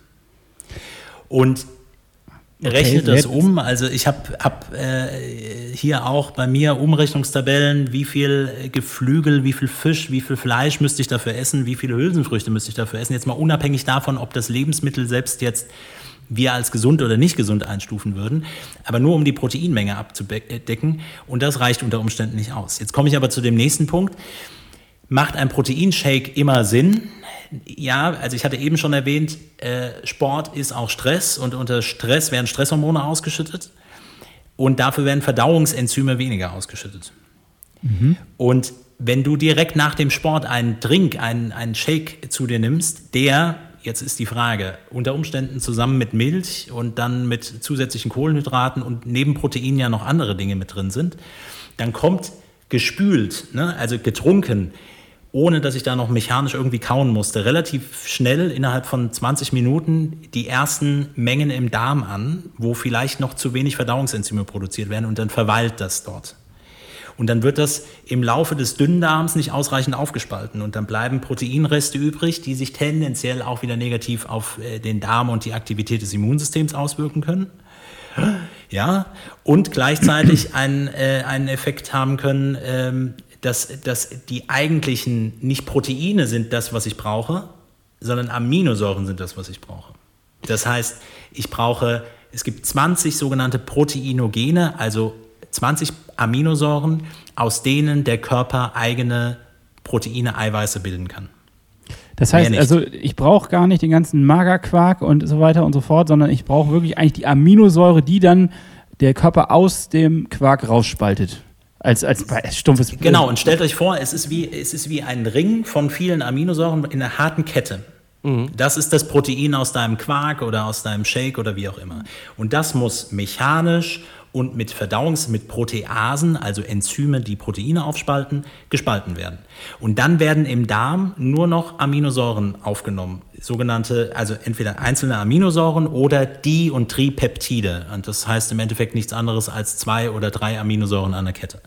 Und Okay, rechnet das um. Also ich habe hab, äh, hier auch bei mir Umrechnungstabellen, wie viel Geflügel, wie viel Fisch, wie viel Fleisch müsste ich dafür essen, wie viele Hülsenfrüchte müsste ich dafür essen. Jetzt mal unabhängig davon, ob das Lebensmittel selbst jetzt wir als gesund oder nicht gesund einstufen würden, aber nur um die Proteinmenge abzudecken. Und das reicht unter Umständen nicht aus. Jetzt komme ich aber zu dem nächsten Punkt. Macht ein Proteinshake immer Sinn? Ja, also ich hatte eben schon erwähnt, äh, Sport ist auch Stress und unter Stress werden Stresshormone ausgeschüttet und dafür werden Verdauungsenzyme weniger ausgeschüttet. Mhm. Und wenn du direkt nach dem Sport einen Drink, einen, einen Shake zu dir nimmst, der Jetzt ist die Frage, unter Umständen zusammen mit Milch und dann mit zusätzlichen Kohlenhydraten und neben Proteinen ja noch andere Dinge mit drin sind, dann kommt gespült, ne, also getrunken, ohne dass ich da noch mechanisch irgendwie kauen musste, relativ schnell innerhalb von 20 Minuten die ersten Mengen im Darm an, wo vielleicht noch zu wenig Verdauungsenzyme produziert werden und dann verweilt das dort. Und dann wird das im Laufe des Dünndarms nicht ausreichend aufgespalten. Und dann bleiben Proteinreste übrig, die sich tendenziell auch wieder negativ auf äh, den Darm und die Aktivität des Immunsystems auswirken können. Ja, und gleichzeitig einen, äh, einen Effekt haben können, ähm, dass, dass die eigentlichen nicht Proteine sind das, was ich brauche, sondern Aminosäuren sind das, was ich brauche. Das heißt, ich brauche, es gibt 20 sogenannte Proteinogene, also 20 Aminosäuren, aus denen der Körper eigene Proteine, Eiweiße bilden kann. Das heißt, also ich brauche gar nicht den ganzen Magerquark und so weiter und so fort, sondern ich brauche wirklich eigentlich die Aminosäure, die dann der Körper aus dem Quark rausspaltet. Als, als, stumpfes Genau, und stellt euch vor, es ist, wie, es ist wie ein Ring von vielen Aminosäuren in einer harten Kette. Mhm. Das ist das Protein aus deinem Quark oder aus deinem Shake oder wie auch immer. Und das muss mechanisch und mit Verdauungs-, mit Proteasen, also Enzyme, die Proteine aufspalten, gespalten werden. Und dann werden im Darm nur noch Aminosäuren aufgenommen, sogenannte, also entweder einzelne Aminosäuren oder Di- und Tripeptide. Und das heißt im Endeffekt nichts anderes als zwei oder drei Aminosäuren an der Kette.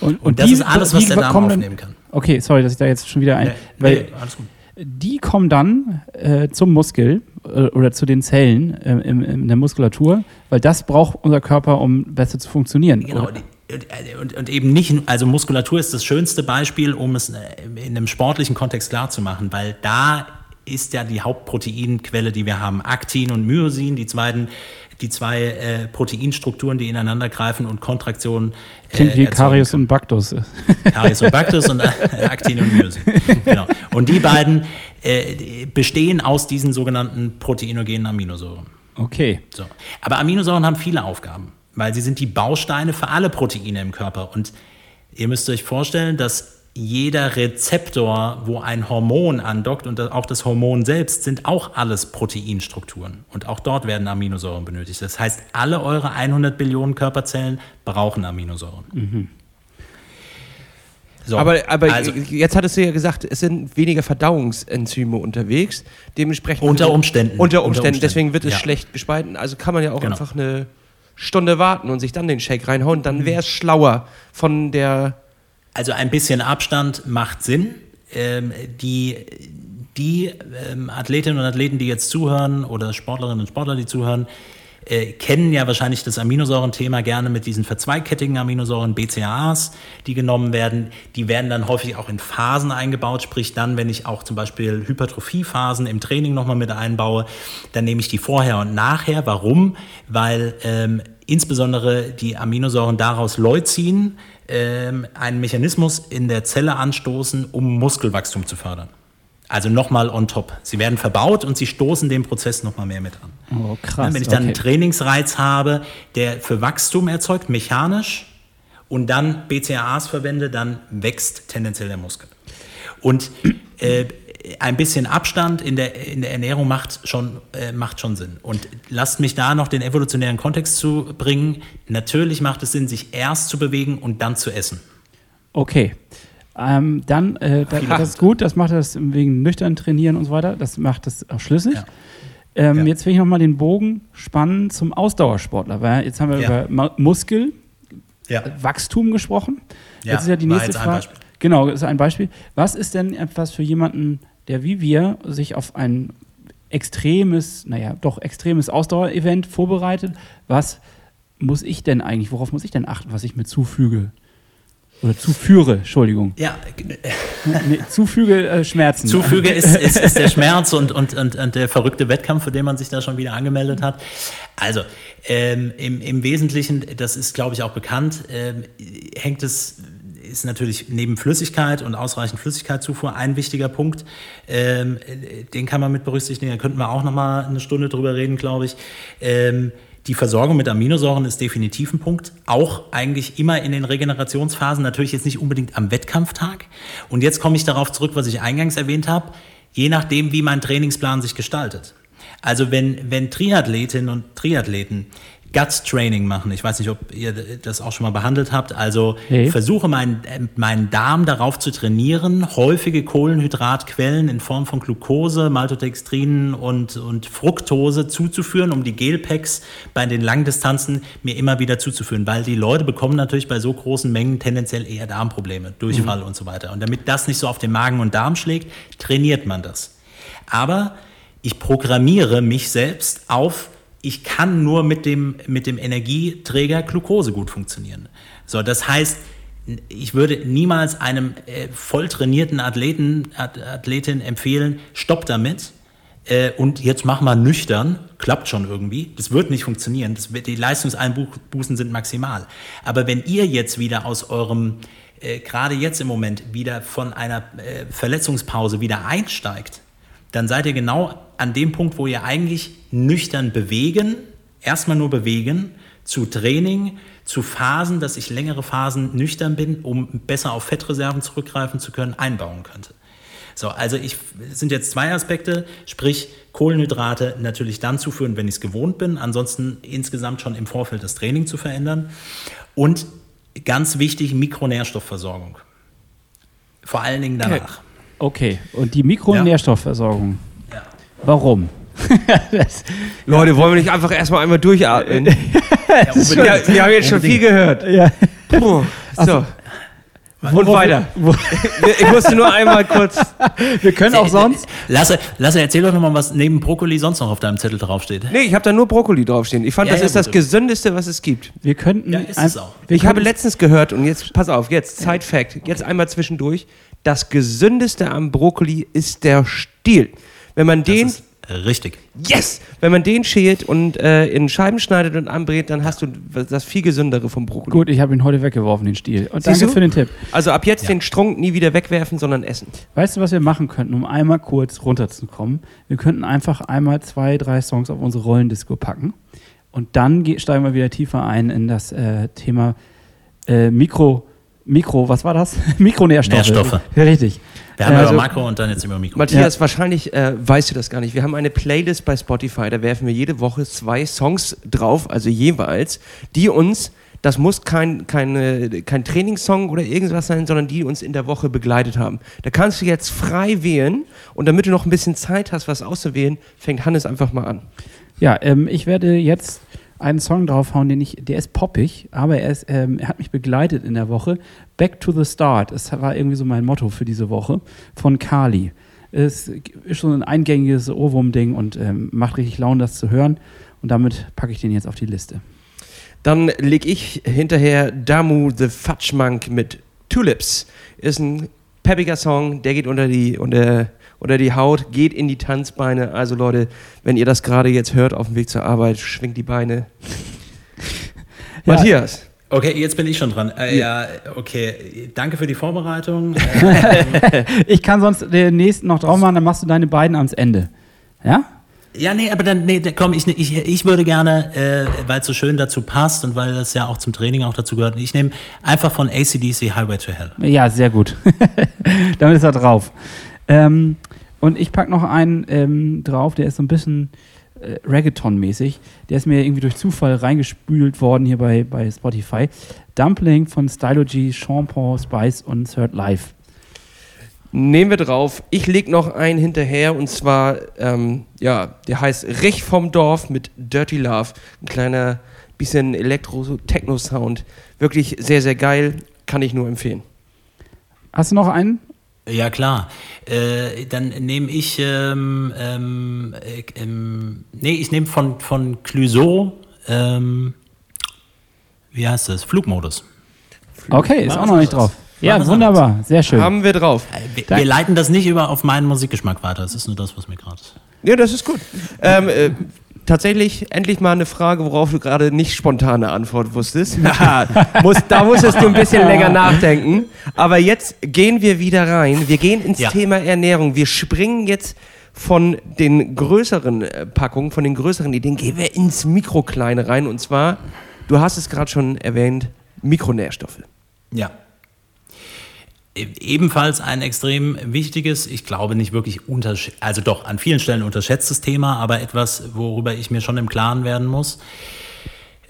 Und, und, und das die, ist alles, was der Darm aufnehmen kann. Okay, sorry, dass ich da jetzt schon wieder ein. Nee, weil nee, alles gut die kommen dann äh, zum Muskel oder zu den Zellen äh, in, in, der Muskulatur, weil das braucht unser Körper, um besser zu funktionieren. Genau. Und, und, eben nicht, also Muskulatur ist das schönste Beispiel, um es äh, in einem sportlichen Kontext klarzumachen, weil da ist ja die Hauptproteinquelle, die wir haben. Aktin und Myosin, die zweiten die zwei äh, Proteinstrukturen, die ineinander greifen und Kontraktionen. Äh, Klingt wie Karius und Bactus. Karius und Bactus und äh, Aktin und Myosin. genau. Und die beiden äh, bestehen aus diesen sogenannten proteinogenen Aminosäuren. Okay. So. Aber Aminosäuren haben viele Aufgaben, weil sie sind die Bausteine für alle Proteine im Körper. Und ihr müsst euch vorstellen, dass jeder Rezeptor, wo ein Hormon andockt und auch das Hormon selbst, sind auch alles Proteinstrukturen. Und auch dort werden Aminosäuren benötigt. Das heißt, alle eure 100 Billionen Körperzellen brauchen Aminosäuren. Mhm. So, aber, aber also, jetzt hattest du ja gesagt, es sind weniger Verdauungsenzyme unterwegs. Dementsprechend. Unter Umständen. Unter Umständen. Unter Umständen. Deswegen wird es ja. schlecht gespalten. Also kann man ja auch genau. einfach eine Stunde warten und sich dann den Shake reinhauen. Dann wäre es schlauer von der also ein bisschen Abstand macht Sinn. Ähm, die die ähm, Athletinnen und Athleten, die jetzt zuhören oder Sportlerinnen und Sportler, die zuhören, äh, kennen ja wahrscheinlich das Aminosäurenthema gerne mit diesen verzweigkettigen Aminosäuren, BCAAs, die genommen werden. Die werden dann häufig auch in Phasen eingebaut, sprich dann, wenn ich auch zum Beispiel Hypertrophiephasen im Training nochmal mit einbaue, dann nehme ich die vorher und nachher. Warum? Weil ähm, insbesondere die Aminosäuren daraus Leucin, ähm, einen Mechanismus in der Zelle anstoßen, um Muskelwachstum zu fördern. Also nochmal on top. Sie werden verbaut und sie stoßen den Prozess nochmal mehr mit an. Oh, krass. Wenn ich dann okay. einen Trainingsreiz habe, der für Wachstum erzeugt, mechanisch, und dann BCAAs verwende, dann wächst tendenziell der Muskel. Und äh, ein bisschen Abstand in der, in der Ernährung macht schon, äh, macht schon Sinn. Und lasst mich da noch den evolutionären Kontext zu bringen. Natürlich macht es Sinn, sich erst zu bewegen und dann zu essen. Okay. Ähm, dann, äh, das, das, ist gut, das macht das wegen nüchtern trainieren und so weiter. Das macht das auch schlüssig. Ja. Ähm, ja. Jetzt will ich nochmal den Bogen spannen zum Ausdauersportler, weil jetzt haben wir ja. über Muskel, Wachstum gesprochen. Jetzt ist ja die nächste Frage. Genau, das ist ein Beispiel. Was ist denn etwas für jemanden, der wie wir sich auf ein extremes, naja, doch extremes Ausdauerevent vorbereitet? Was muss ich denn eigentlich, worauf muss ich denn achten, was ich mir zufüge? Oder zuführe, Entschuldigung. Ja. Nee, zufüge äh, Schmerzen. Zufüge ist, ist, ist, der Schmerz und, und, und, und, der verrückte Wettkampf, für den man sich da schon wieder angemeldet hat. Also, ähm, im, im Wesentlichen, das ist, glaube ich, auch bekannt, ähm, hängt es ist natürlich neben Flüssigkeit und ausreichend Flüssigkeitszufuhr ein wichtiger Punkt. Ähm, den kann man mit berücksichtigen. Da könnten wir auch noch mal eine Stunde drüber reden, glaube ich. Ähm, die Versorgung mit Aminosäuren ist definitiv ein Punkt. Auch eigentlich immer in den Regenerationsphasen, natürlich jetzt nicht unbedingt am Wettkampftag. Und jetzt komme ich darauf zurück, was ich eingangs erwähnt habe. Je nachdem, wie mein Trainingsplan sich gestaltet. Also wenn, wenn Triathletinnen und Triathleten Gut Training machen. Ich weiß nicht, ob ihr das auch schon mal behandelt habt. Also hey. versuche meinen, meinen Darm darauf zu trainieren, häufige Kohlenhydratquellen in Form von Glucose, Maltodextrin und, und Fructose zuzuführen, um die Gelpacks bei den Langdistanzen mir immer wieder zuzuführen. Weil die Leute bekommen natürlich bei so großen Mengen tendenziell eher Darmprobleme, Durchfall mhm. und so weiter. Und damit das nicht so auf den Magen und Darm schlägt, trainiert man das. Aber ich programmiere mich selbst auf ich kann nur mit dem, mit dem Energieträger Glucose gut funktionieren. So, das heißt, ich würde niemals einem äh, voll trainierten Athleten, Athletin empfehlen, stopp damit äh, und jetzt mach mal nüchtern, klappt schon irgendwie. Das wird nicht funktionieren. Das wird, die Leistungseinbußen sind maximal. Aber wenn ihr jetzt wieder aus eurem, äh, gerade jetzt im Moment, wieder von einer äh, Verletzungspause wieder einsteigt, dann seid ihr genau an dem Punkt, wo ihr eigentlich nüchtern bewegen, erstmal nur bewegen, zu Training, zu Phasen, dass ich längere Phasen nüchtern bin, um besser auf Fettreserven zurückgreifen zu können, einbauen könnte. So, also ich sind jetzt zwei Aspekte, sprich Kohlenhydrate natürlich dann zuführen, wenn ich es gewohnt bin, ansonsten insgesamt schon im Vorfeld das Training zu verändern und ganz wichtig Mikronährstoffversorgung. Vor allen Dingen danach. Okay, und die Mikronährstoffversorgung. Ja. Warum? Leute, wollen wir nicht einfach erstmal einmal durchatmen? ja, ja, wir haben jetzt schon viel gehört. Ja. Puh, so. Und weiter. ich musste nur einmal kurz. Wir können auch sonst. Lasse, Lasse erzähl doch nochmal, was neben Brokkoli sonst noch auf deinem Zettel draufsteht. Nee, ich habe da nur Brokkoli draufstehen. Ich fand, ja, das ja, ist das Gesündeste, was es gibt. Wir könnten. Ja, ist es auch. Ich habe letztens gehört, und jetzt, pass auf, jetzt, Side Fact, jetzt einmal zwischendurch das Gesündeste am Brokkoli ist der Stiel. Wenn man das den Richtig. Yes! Wenn man den schält und äh, in Scheiben schneidet und anbrät, dann hast du das viel gesündere vom Brokkoli. Gut, ich habe ihn heute weggeworfen, den Stiel. Und danke für den Tipp. Also ab jetzt ja. den Strunk nie wieder wegwerfen, sondern essen. Weißt du, was wir machen könnten, um einmal kurz runterzukommen? Wir könnten einfach einmal zwei, drei Songs auf unsere Rollendisco packen und dann steigen wir wieder tiefer ein in das äh, Thema äh, Mikro- Mikro, was war das? Mikronährstoffe. Nährstoffe. Ja, richtig. Wir haben Also- über Makro und dann jetzt über Mikro. Matthias, wahrscheinlich äh, weißt du das gar nicht. Wir haben eine Playlist bei Spotify, da werfen wir jede Woche zwei Songs drauf, also jeweils, die uns, das muss kein, keine, kein Trainingssong oder irgendwas sein, sondern die uns in der Woche begleitet haben. Da kannst du jetzt frei wählen und damit du noch ein bisschen Zeit hast, was auszuwählen, fängt Hannes einfach mal an. Ja, ähm, ich werde jetzt einen Song draufhauen, den ich, der ist poppig, aber er, ist, ähm, er hat mich begleitet in der Woche. Back to the Start, das war irgendwie so mein Motto für diese Woche, von Kali. Es ist so ein eingängiges Ohrwurm-Ding und ähm, macht richtig Laune, das zu hören. Und damit packe ich den jetzt auf die Liste. Dann leg ich hinterher Damu the Fudge Monk mit Tulips. Ist ein peppiger Song, der geht unter die, unter, unter die Haut, geht in die Tanzbeine. Also Leute, wenn ihr das gerade jetzt hört auf dem Weg zur Arbeit, schwingt die Beine. Ja. Matthias. Okay, jetzt bin ich schon dran. Äh, ja, okay. Danke für die Vorbereitung. Äh, Ich kann sonst den nächsten noch drauf machen, dann machst du deine beiden ans Ende. Ja? Ja, nee, aber dann, nee, komm, ich, ich, ich würde gerne, äh, weil es so schön dazu passt und weil das ja auch zum Training auch dazu gehört, ich nehme einfach von ACDC Highway to Hell. Ja, sehr gut. Damit ist er drauf. Ähm, und ich packe noch einen ähm, drauf, der ist so ein bisschen äh, Reggaeton-mäßig. Der ist mir irgendwie durch Zufall reingespült worden hier bei, bei Spotify. Dumpling von Stylo G, Sean Paul, Spice und Third Life. Nehmen wir drauf. Ich leg noch einen hinterher und zwar, ähm, ja, der heißt Rich vom Dorf mit Dirty Love. Ein kleiner bisschen Elektro-Techno-Sound. Wirklich sehr, sehr geil. Kann ich nur empfehlen. Hast du noch einen? Ja, klar. Äh, dann nehme ich, ähm, ähm, äh, ähm, nee, ich nehme von, von Clouseau, ähm, wie heißt das? Flugmodus. Okay, ist auch noch nicht drauf. Ja, wunderbar. Sehr schön. Haben wir drauf. Äh, Wir, wir leiten das nicht über auf meinen Musikgeschmack weiter. Das ist nur das, was mir gerade. Ja, das ist gut. Ähm, äh, tatsächlich endlich mal eine Frage, worauf du gerade nicht spontane Antwort wusstest. Muss, da musstest du ein bisschen länger nachdenken. Aber jetzt gehen wir wieder rein. Wir gehen ins Ja. Thema Ernährung. Wir springen jetzt von den größeren äh, Packungen, von den größeren Ideen, gehen wir ins Mikrokleine rein. Und zwar, du hast es gerade schon erwähnt, Mikronährstoffe. Ja. Ebenfalls ein extrem wichtiges, ich glaube nicht wirklich untersch also doch an vielen Stellen unterschätztes Thema, aber etwas, worüber ich mir schon im Klaren werden muss.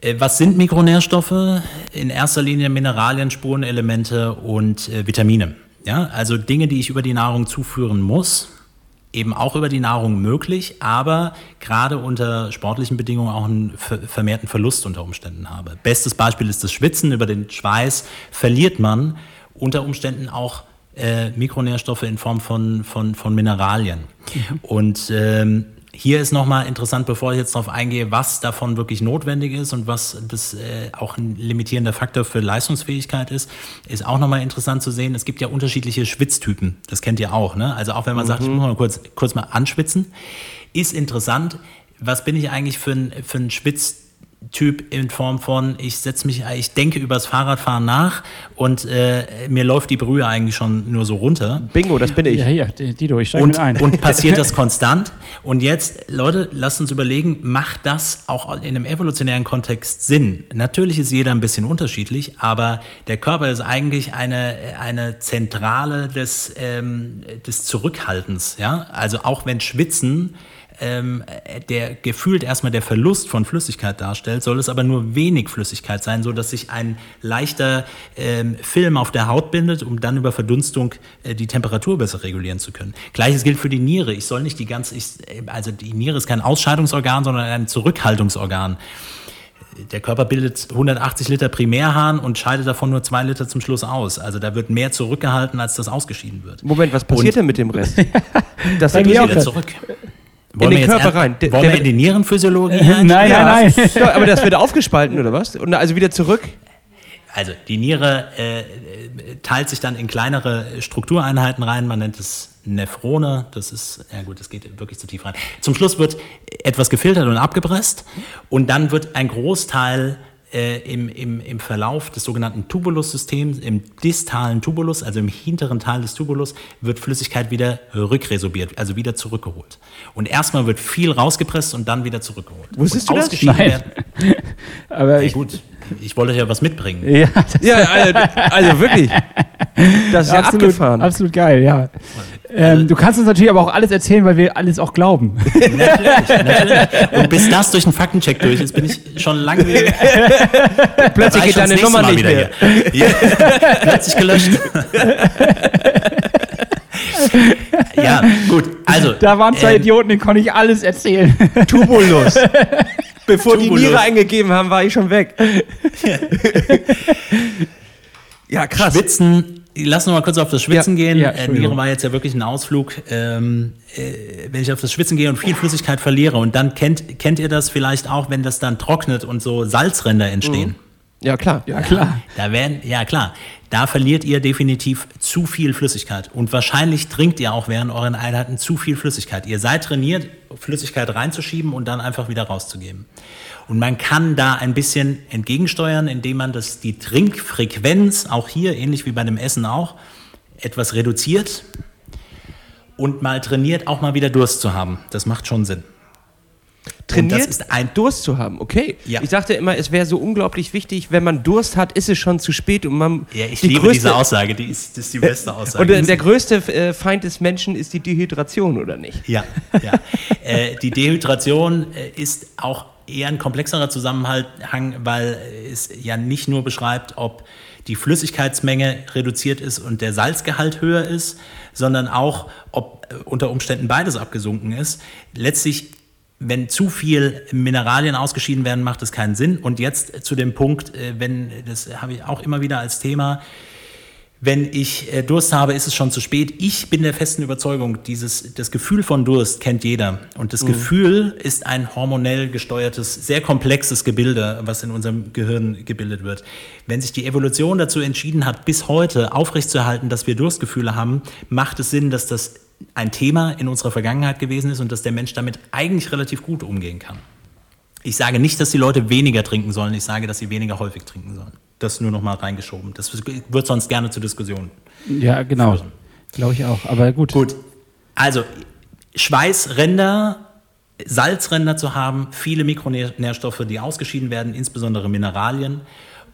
Äh, Was sind Mikronährstoffe? In erster Linie Mineralien, Spurenelemente und äh, Vitamine. Ja, also Dinge, die ich über die Nahrung zuführen muss, eben auch über die Nahrung möglich, aber gerade unter sportlichen Bedingungen auch einen ver vermehrten Verlust unter Umständen habe. Bestes Beispiel ist das Schwitzen. Über den Schweiß verliert man unter Umständen auch äh, Mikronährstoffe in Form von, von, von Mineralien. Und ähm, hier ist nochmal interessant, bevor ich jetzt darauf eingehe, was davon wirklich notwendig ist und was das äh, auch ein limitierender Faktor für Leistungsfähigkeit ist, ist auch nochmal interessant zu sehen, es gibt ja unterschiedliche Schwitztypen. Das kennt ihr auch. Ne? Also auch wenn man sagt, ich muss mal kurz, kurz mal anschwitzen, ist interessant, was bin ich eigentlich für ein, für ein Schwitztyp in Form von, ich setze mich, ich denke übers Fahrradfahren nach und äh, mir läuft die Brühe eigentlich schon nur so runter. Bingo, das bin ich. Ja, hier, Dido, ich steige Und, ein. und passiert das konstant. Und jetzt, Leute, lasst uns überlegen, macht das auch in einem evolutionären Kontext Sinn? Natürlich ist jeder ein bisschen unterschiedlich, aber der Körper ist eigentlich eine, eine Zentrale des, ähm, des Zurückhaltens. Ja? Also auch wenn Schwitzen ähm, der gefühlt erstmal der Verlust von Flüssigkeit darstellt, soll es aber nur wenig Flüssigkeit sein, so dass sich ein leichter ähm, Film auf der Haut bindet, um dann über Verdunstung äh, die Temperatur besser regulieren zu können. Gleiches gilt für die Niere. Ich soll nicht die ganze, ich, also die Niere ist kein Ausscheidungsorgan, sondern ein Zurückhaltungsorgan. Der Körper bildet 180 Liter Primärharn und scheidet davon nur zwei Liter zum Schluss aus. Also da wird mehr zurückgehalten, als das ausgeschieden wird. Moment, was passiert Und- denn mit dem Rest? Das auch Wieder zurück. Den wir jetzt Körper rein. Der- wollen der wir in wird- die Nierenphysiologie nein, nein, nein. Ja, aber das wird aufgespalten, oder was? Und also wieder zurück? Also die Niere äh, äh, teilt sich dann in kleinere Struktureinheiten rein. Man nennt es Nephrone. Das ist, ja gut, das geht wirklich zu tief rein. Zum Schluss wird etwas gefiltert und abgepresst und dann wird ein Großteil äh, im, im, im Verlauf des sogenannten Tubulus-Systems, im distalen Tubulus, also im hinteren Teil des Tubulus, wird Flüssigkeit wieder rückresorbiert, also wieder zurückgeholt. Und erstmal wird viel rausgepresst und dann wieder zurückgeholt. Wusstest und du das? Nein. Aber Ey, ich, gut. Ich wollte euch ja was mitbringen. Ja, Ja, also, also wirklich. Das ist ja absolut, abgefahren. absolut geil, ja. Ähm, du kannst uns natürlich aber auch alles erzählen, weil wir alles auch glauben. Natürlich, natürlich. Und bis das durch den Faktencheck durch ist, bin ich schon lange wieder. Plötzlich geht deine Nummer nicht mehr. Hier. Ja. Plötzlich gelöscht. ja, gut. Also. Da waren zwei ähm, Idioten, denen konnte ich alles erzählen. Tubulus. Bevor die Tubulus. Niere eingegeben haben, war ich schon weg. ja, krass. Schwitzen, lass uns mal kurz auf das Schwitzen Ja, gehen. ja, äh. Niere war jetzt ja wirklich ein Ausflug. Ähm, äh, wenn ich auf das Schwitzen gehe und viel Flüssigkeit verliere und dann kennt, kennt ihr das vielleicht auch, wenn das dann trocknet und so Salzränder entstehen. Ja, klar. Ja, klar. Da werden, ja klar, da verliert ihr definitiv zu viel Flüssigkeit. Und wahrscheinlich trinkt ihr auch während euren Einheiten zu viel Flüssigkeit. Ihr seid trainiert, Flüssigkeit reinzuschieben und dann einfach wieder rauszugeben. Und man kann da ein bisschen entgegensteuern, indem man das, die Trinkfrequenz, auch hier, ähnlich wie bei dem Essen auch, etwas reduziert und mal trainiert, auch mal wieder Durst zu haben. Das macht schon Sinn. Trainiert, das ist ein- Durst zu haben. Okay. Ja. Ich dachte immer, es wäre so unglaublich wichtig, wenn man Durst hat, ist es schon zu spät und man. Ja, ich die liebe größte, diese Aussage, die ist, das ist die beste Aussage. Und der, der größte äh, Feind des Menschen ist die Dehydration, oder nicht? Ja, ja. äh, die Dehydration äh, ist auch eher ein komplexerer Zusammenhang, weil es ja nicht nur beschreibt, ob die Flüssigkeitsmenge reduziert ist und der Salzgehalt höher ist, sondern auch, ob äh, unter Umständen beides abgesunken ist. Letztlich, wenn zu viel Mineralien ausgeschieden werden, macht es keinen Sinn. Und jetzt zu dem Punkt, äh, wenn, das habe ich auch immer wieder als Thema, wenn ich äh, Durst habe, ist es schon zu spät. Ich bin der festen Überzeugung, dieses, das Gefühl von Durst kennt jeder. Und das Gefühl ist ein hormonell gesteuertes, sehr komplexes Gebilde, was in unserem Gehirn gebildet wird. Wenn sich die Evolution dazu entschieden hat, bis heute aufrechtzuerhalten, dass wir Durstgefühle haben, macht es Sinn, dass das ein Thema in unserer Vergangenheit gewesen ist und dass der Mensch damit eigentlich relativ gut umgehen kann. Ich sage nicht, dass die Leute weniger trinken sollen, ich sage, dass sie weniger häufig trinken sollen. Das nur noch mal reingeschoben. Das wird sonst gerne zur Diskussion. Ja, genau. Glaube ich auch. Aber gut. Gut. Also Schweißränder, Salzränder zu haben, viele Mikronährstoffe, die ausgeschieden werden, insbesondere Mineralien.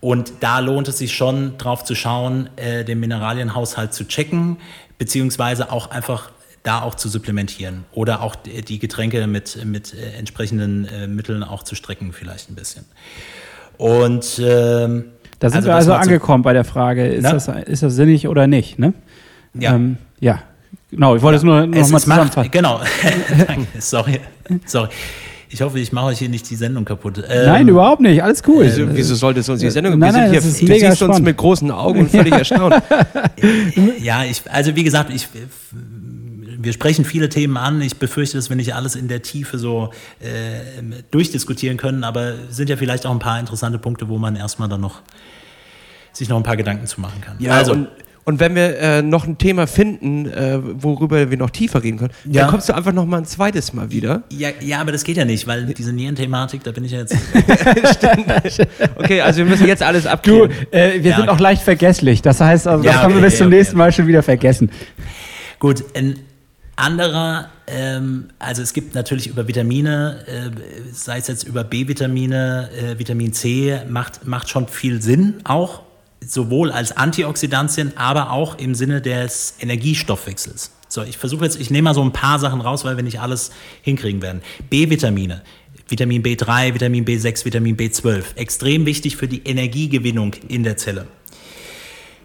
Und da lohnt es sich schon drauf zu schauen, äh, den Mineralienhaushalt zu checken, beziehungsweise auch einfach da auch zu supplementieren oder auch die Getränke mit, mit äh, entsprechenden äh, Mitteln auch zu strecken vielleicht ein bisschen. Und ähm, Da sind wir also mal zu- angekommen bei der Frage, ist, Na? das, ist das sinnig oder nicht? Ne? Ja. Ähm, ja. Genau, ich wollte es nur noch Es mal ist macht, zusammenfassen. genau. Danke, sorry. Sorry. Ich hoffe, ich mache euch hier nicht die Sendung kaputt. Ähm, Nein, überhaupt nicht. Alles cool. Wieso, wieso sollte es uns die Sendung Nein, Wir nein, sind ist hier, du siehst uns spannend. mit großen Augen und völlig erstaunt. Ja, ich, also wie gesagt, ich, wir sprechen viele Themen an. Ich befürchte, dass wir nicht alles in der Tiefe so äh, durchdiskutieren können, aber es sind ja vielleicht auch ein paar interessante Punkte, wo man erstmal dann noch sich noch ein paar Gedanken zu machen kann. Ja, also, und, und wenn wir äh, noch ein Thema finden, äh, worüber wir noch tiefer reden können, Ja. dann kommst du einfach noch mal ein zweites Mal wieder. ja, ja, aber das geht ja nicht, weil diese Nierenthematik, da bin ich ja jetzt. Okay, also wir müssen jetzt alles Du, abklären. äh, wir Ja, sind okay. auch leicht vergesslich. Das heißt, also, das Ja, haben wir okay, bis zum okay, nächsten Mal schon wieder vergessen. Gut, ein anderer, ähm, also es gibt natürlich über Vitamine, äh, sei es jetzt über B-Vitamine, äh, Vitamin C, macht, macht schon viel Sinn, auch sowohl als Antioxidantien, aber auch im Sinne des Energiestoffwechsels. So, ich versuche jetzt, ich nehme mal so ein paar Sachen raus, weil wir nicht alles hinkriegen werden. B-Vitamine. Vitamin B3, Vitamin B6, Vitamin B12. Extrem wichtig für die Energiegewinnung in der Zelle.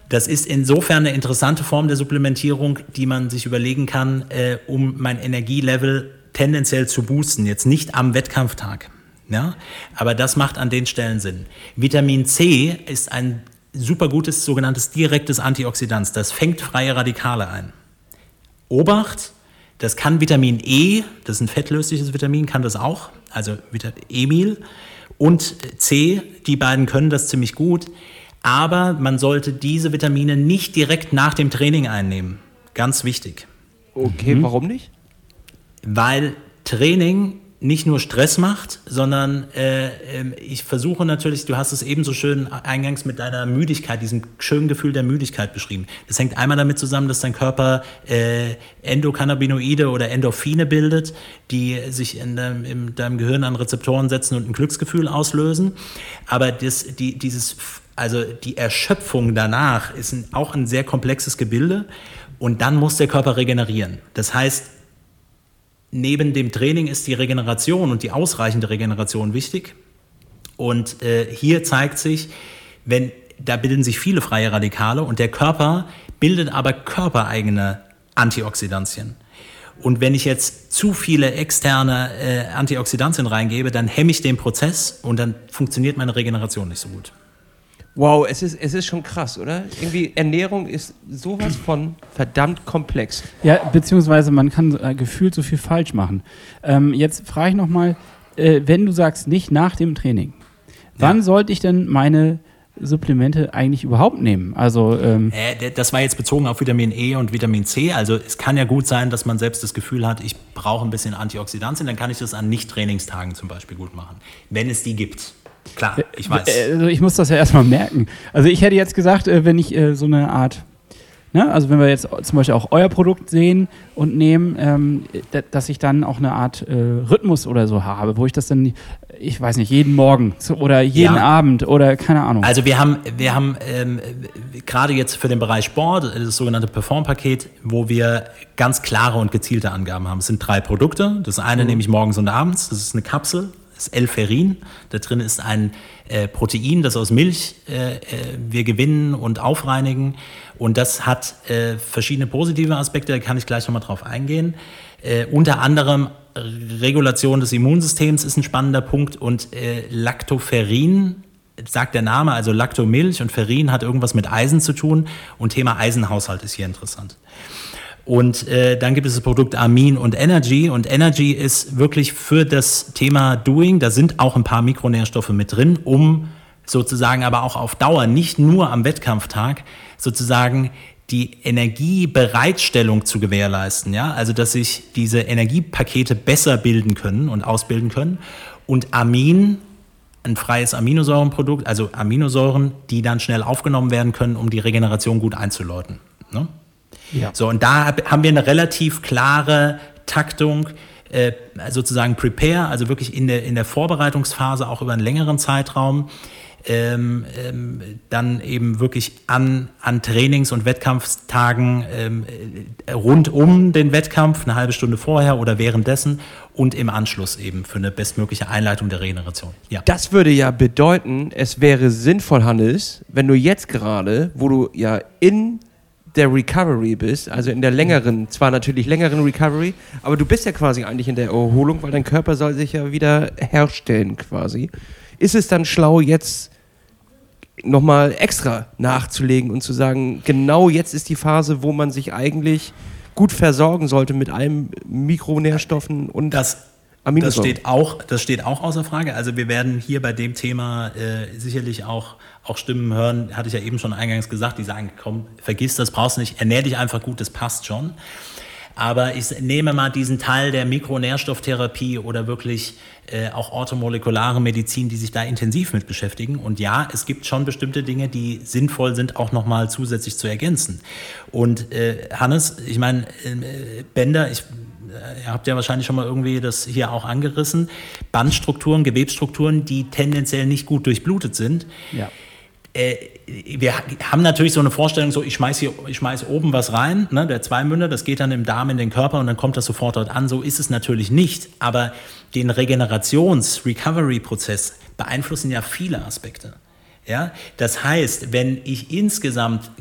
Das ist insofern eine interessante Form der Supplementierung, die man sich überlegen kann, äh, um mein Energielevel tendenziell zu boosten. Jetzt nicht am Wettkampftag. Ja? Aber das macht an den Stellen Sinn. Vitamin C ist ein super gutes sogenanntes direktes Antioxidant. Das fängt freie Radikale ein. Obacht, das kann Vitamin E, das ist ein fettlösliches Vitamin, kann das auch, also Emil und C, die beiden können das ziemlich gut, aber man sollte diese Vitamine nicht direkt nach dem Training einnehmen. Ganz wichtig, Okay, warum nicht? weil Training nicht nur Stress macht, sondern äh, ähm, ich versuche natürlich, du hast es eben so schön eingangs mit deiner Müdigkeit, diesem schönen Gefühl der Müdigkeit beschrieben. Das hängt einmal damit zusammen, dass dein Körper äh, Endokannabinoide oder Endorphine bildet, die sich in deinem, in deinem Gehirn an Rezeptoren setzen und ein Glücksgefühl auslösen. Aber das, die, dieses, also die Erschöpfung danach ist ein, auch ein sehr komplexes Gebilde und dann muss der Körper regenerieren. Das heißt, neben dem Training ist die Regeneration und die ausreichende Regeneration wichtig. Und äh, hier zeigt sich, wenn da bilden sich viele freie Radikale und der Körper bildet aber körpereigene Antioxidantien. Und wenn ich jetzt zu viele externe äh, Antioxidantien reingebe, dann hemme ich den Prozess und dann funktioniert meine Regeneration nicht so gut. Wow, es ist, es ist schon krass, oder? Irgendwie Ernährung ist sowas von verdammt komplex. Ja, beziehungsweise man kann äh, gefühlt so viel falsch machen. Ähm, jetzt frage ich nochmal, äh, wenn du sagst, nicht nach dem Training, wann ja. sollte ich denn meine Supplemente eigentlich überhaupt nehmen? Also ähm äh, das war jetzt bezogen auf Vitamin E und Vitamin C. Also es kann ja gut sein, dass man selbst das Gefühl hat, ich brauche ein bisschen Antioxidantien, dann kann ich das an Nicht-Trainingstagen zum Beispiel gut machen, wenn es die gibt. Klar, ich weiß. Also ich muss das ja erstmal merken. Also ich hätte jetzt gesagt, äh, wenn ich äh, so eine Art, ne, also wenn wir jetzt zum Beispiel auch euer Produkt sehen und nehmen, ähm, dass ich dann auch eine Art äh, Rhythmus oder so habe, wo ich das dann, ich weiß nicht, jeden Morgen oder jeden ja. Abend oder keine Ahnung. Also wir haben, wir haben ähm, gerade jetzt für den Bereich Sport das sogenannte Perform-Paket, wo wir ganz klare und gezielte Angaben haben. Es sind drei Produkte. Das eine mhm. nehme ich morgens und abends. Das ist eine Kapsel ist L-Ferrin. Da drin ist ein äh, Protein, das aus Milch äh, äh, wir gewinnen und aufreinigen. Und das hat äh, verschiedene positive Aspekte, da kann ich gleich nochmal drauf eingehen. Äh, unter anderem Regulation des Immunsystems ist ein spannender Punkt und äh, Lactoferrin sagt der Name, also Lactomilch und Ferrin hat irgendwas mit Eisen zu tun und Thema Eisenhaushalt ist hier interessant. Und äh, dann gibt es das Produkt Amin und Energy. Und Energy ist wirklich für das Thema Doing, da sind auch ein paar Mikronährstoffe mit drin, um sozusagen aber auch auf Dauer, nicht nur am Wettkampftag, sozusagen die Energiebereitstellung zu gewährleisten. Ja? Also, dass sich diese Energiepakete besser bilden können und ausbilden können. Und Amin, ein freies Aminosäurenprodukt, also Aminosäuren, die dann schnell aufgenommen werden können, um die Regeneration gut einzuläuten. Ne? Ja. So, und da haben wir eine relativ klare Taktung, äh, sozusagen Prepare, also wirklich in der, in der Vorbereitungsphase auch über einen längeren Zeitraum. Ähm, ähm, dann eben wirklich an, an Trainings- und Wettkampftagen ähm, äh, rund um den Wettkampf, eine halbe Stunde vorher oder währenddessen und im Anschluss eben für eine bestmögliche Einleitung der Regeneration. Ja. Das würde ja bedeuten, es wäre sinnvoll, Hannes, wenn du jetzt gerade, wo du ja in der Recovery bist, also in der längeren, zwar natürlich längeren Recovery, aber du bist ja quasi eigentlich in der Erholung, weil dein Körper soll sich ja wieder herstellen quasi. Ist es dann schlau, jetzt nochmal extra nachzulegen und zu sagen, genau jetzt ist die Phase, wo man sich eigentlich gut versorgen sollte mit allen Mikronährstoffen und das das steht, auch, das steht auch außer Frage. Also wir werden hier bei dem Thema äh, sicherlich auch auch Stimmen hören, hatte ich ja eben schon eingangs gesagt, die sagen, komm, vergiss das, brauchst du nicht, ernähr dich einfach gut, das passt schon. Aber ich nehme mal diesen Teil der Mikronährstofftherapie oder wirklich äh, auch orthomolekulare Medizin, die sich da intensiv mit beschäftigen. Und ja, es gibt schon bestimmte Dinge, die sinnvoll sind, auch nochmal zusätzlich zu ergänzen. Und äh, Hannes, ich meine, äh, Bänder, ich ihr habt ja wahrscheinlich schon mal irgendwie das hier auch angerissen, Bandstrukturen, Gewebsstrukturen, die tendenziell nicht gut durchblutet sind. Ja äh, wir haben natürlich so eine Vorstellung, so ich schmeiß hier, ich schmeiß oben was rein, ne, der Zweimünder, das geht dann im Darm in den Körper und dann kommt das sofort dort an. So ist es natürlich nicht. Aber den Regenerations-Recovery-Prozess beeinflussen ja viele Aspekte. Ja, das heißt, wenn ich insgesamt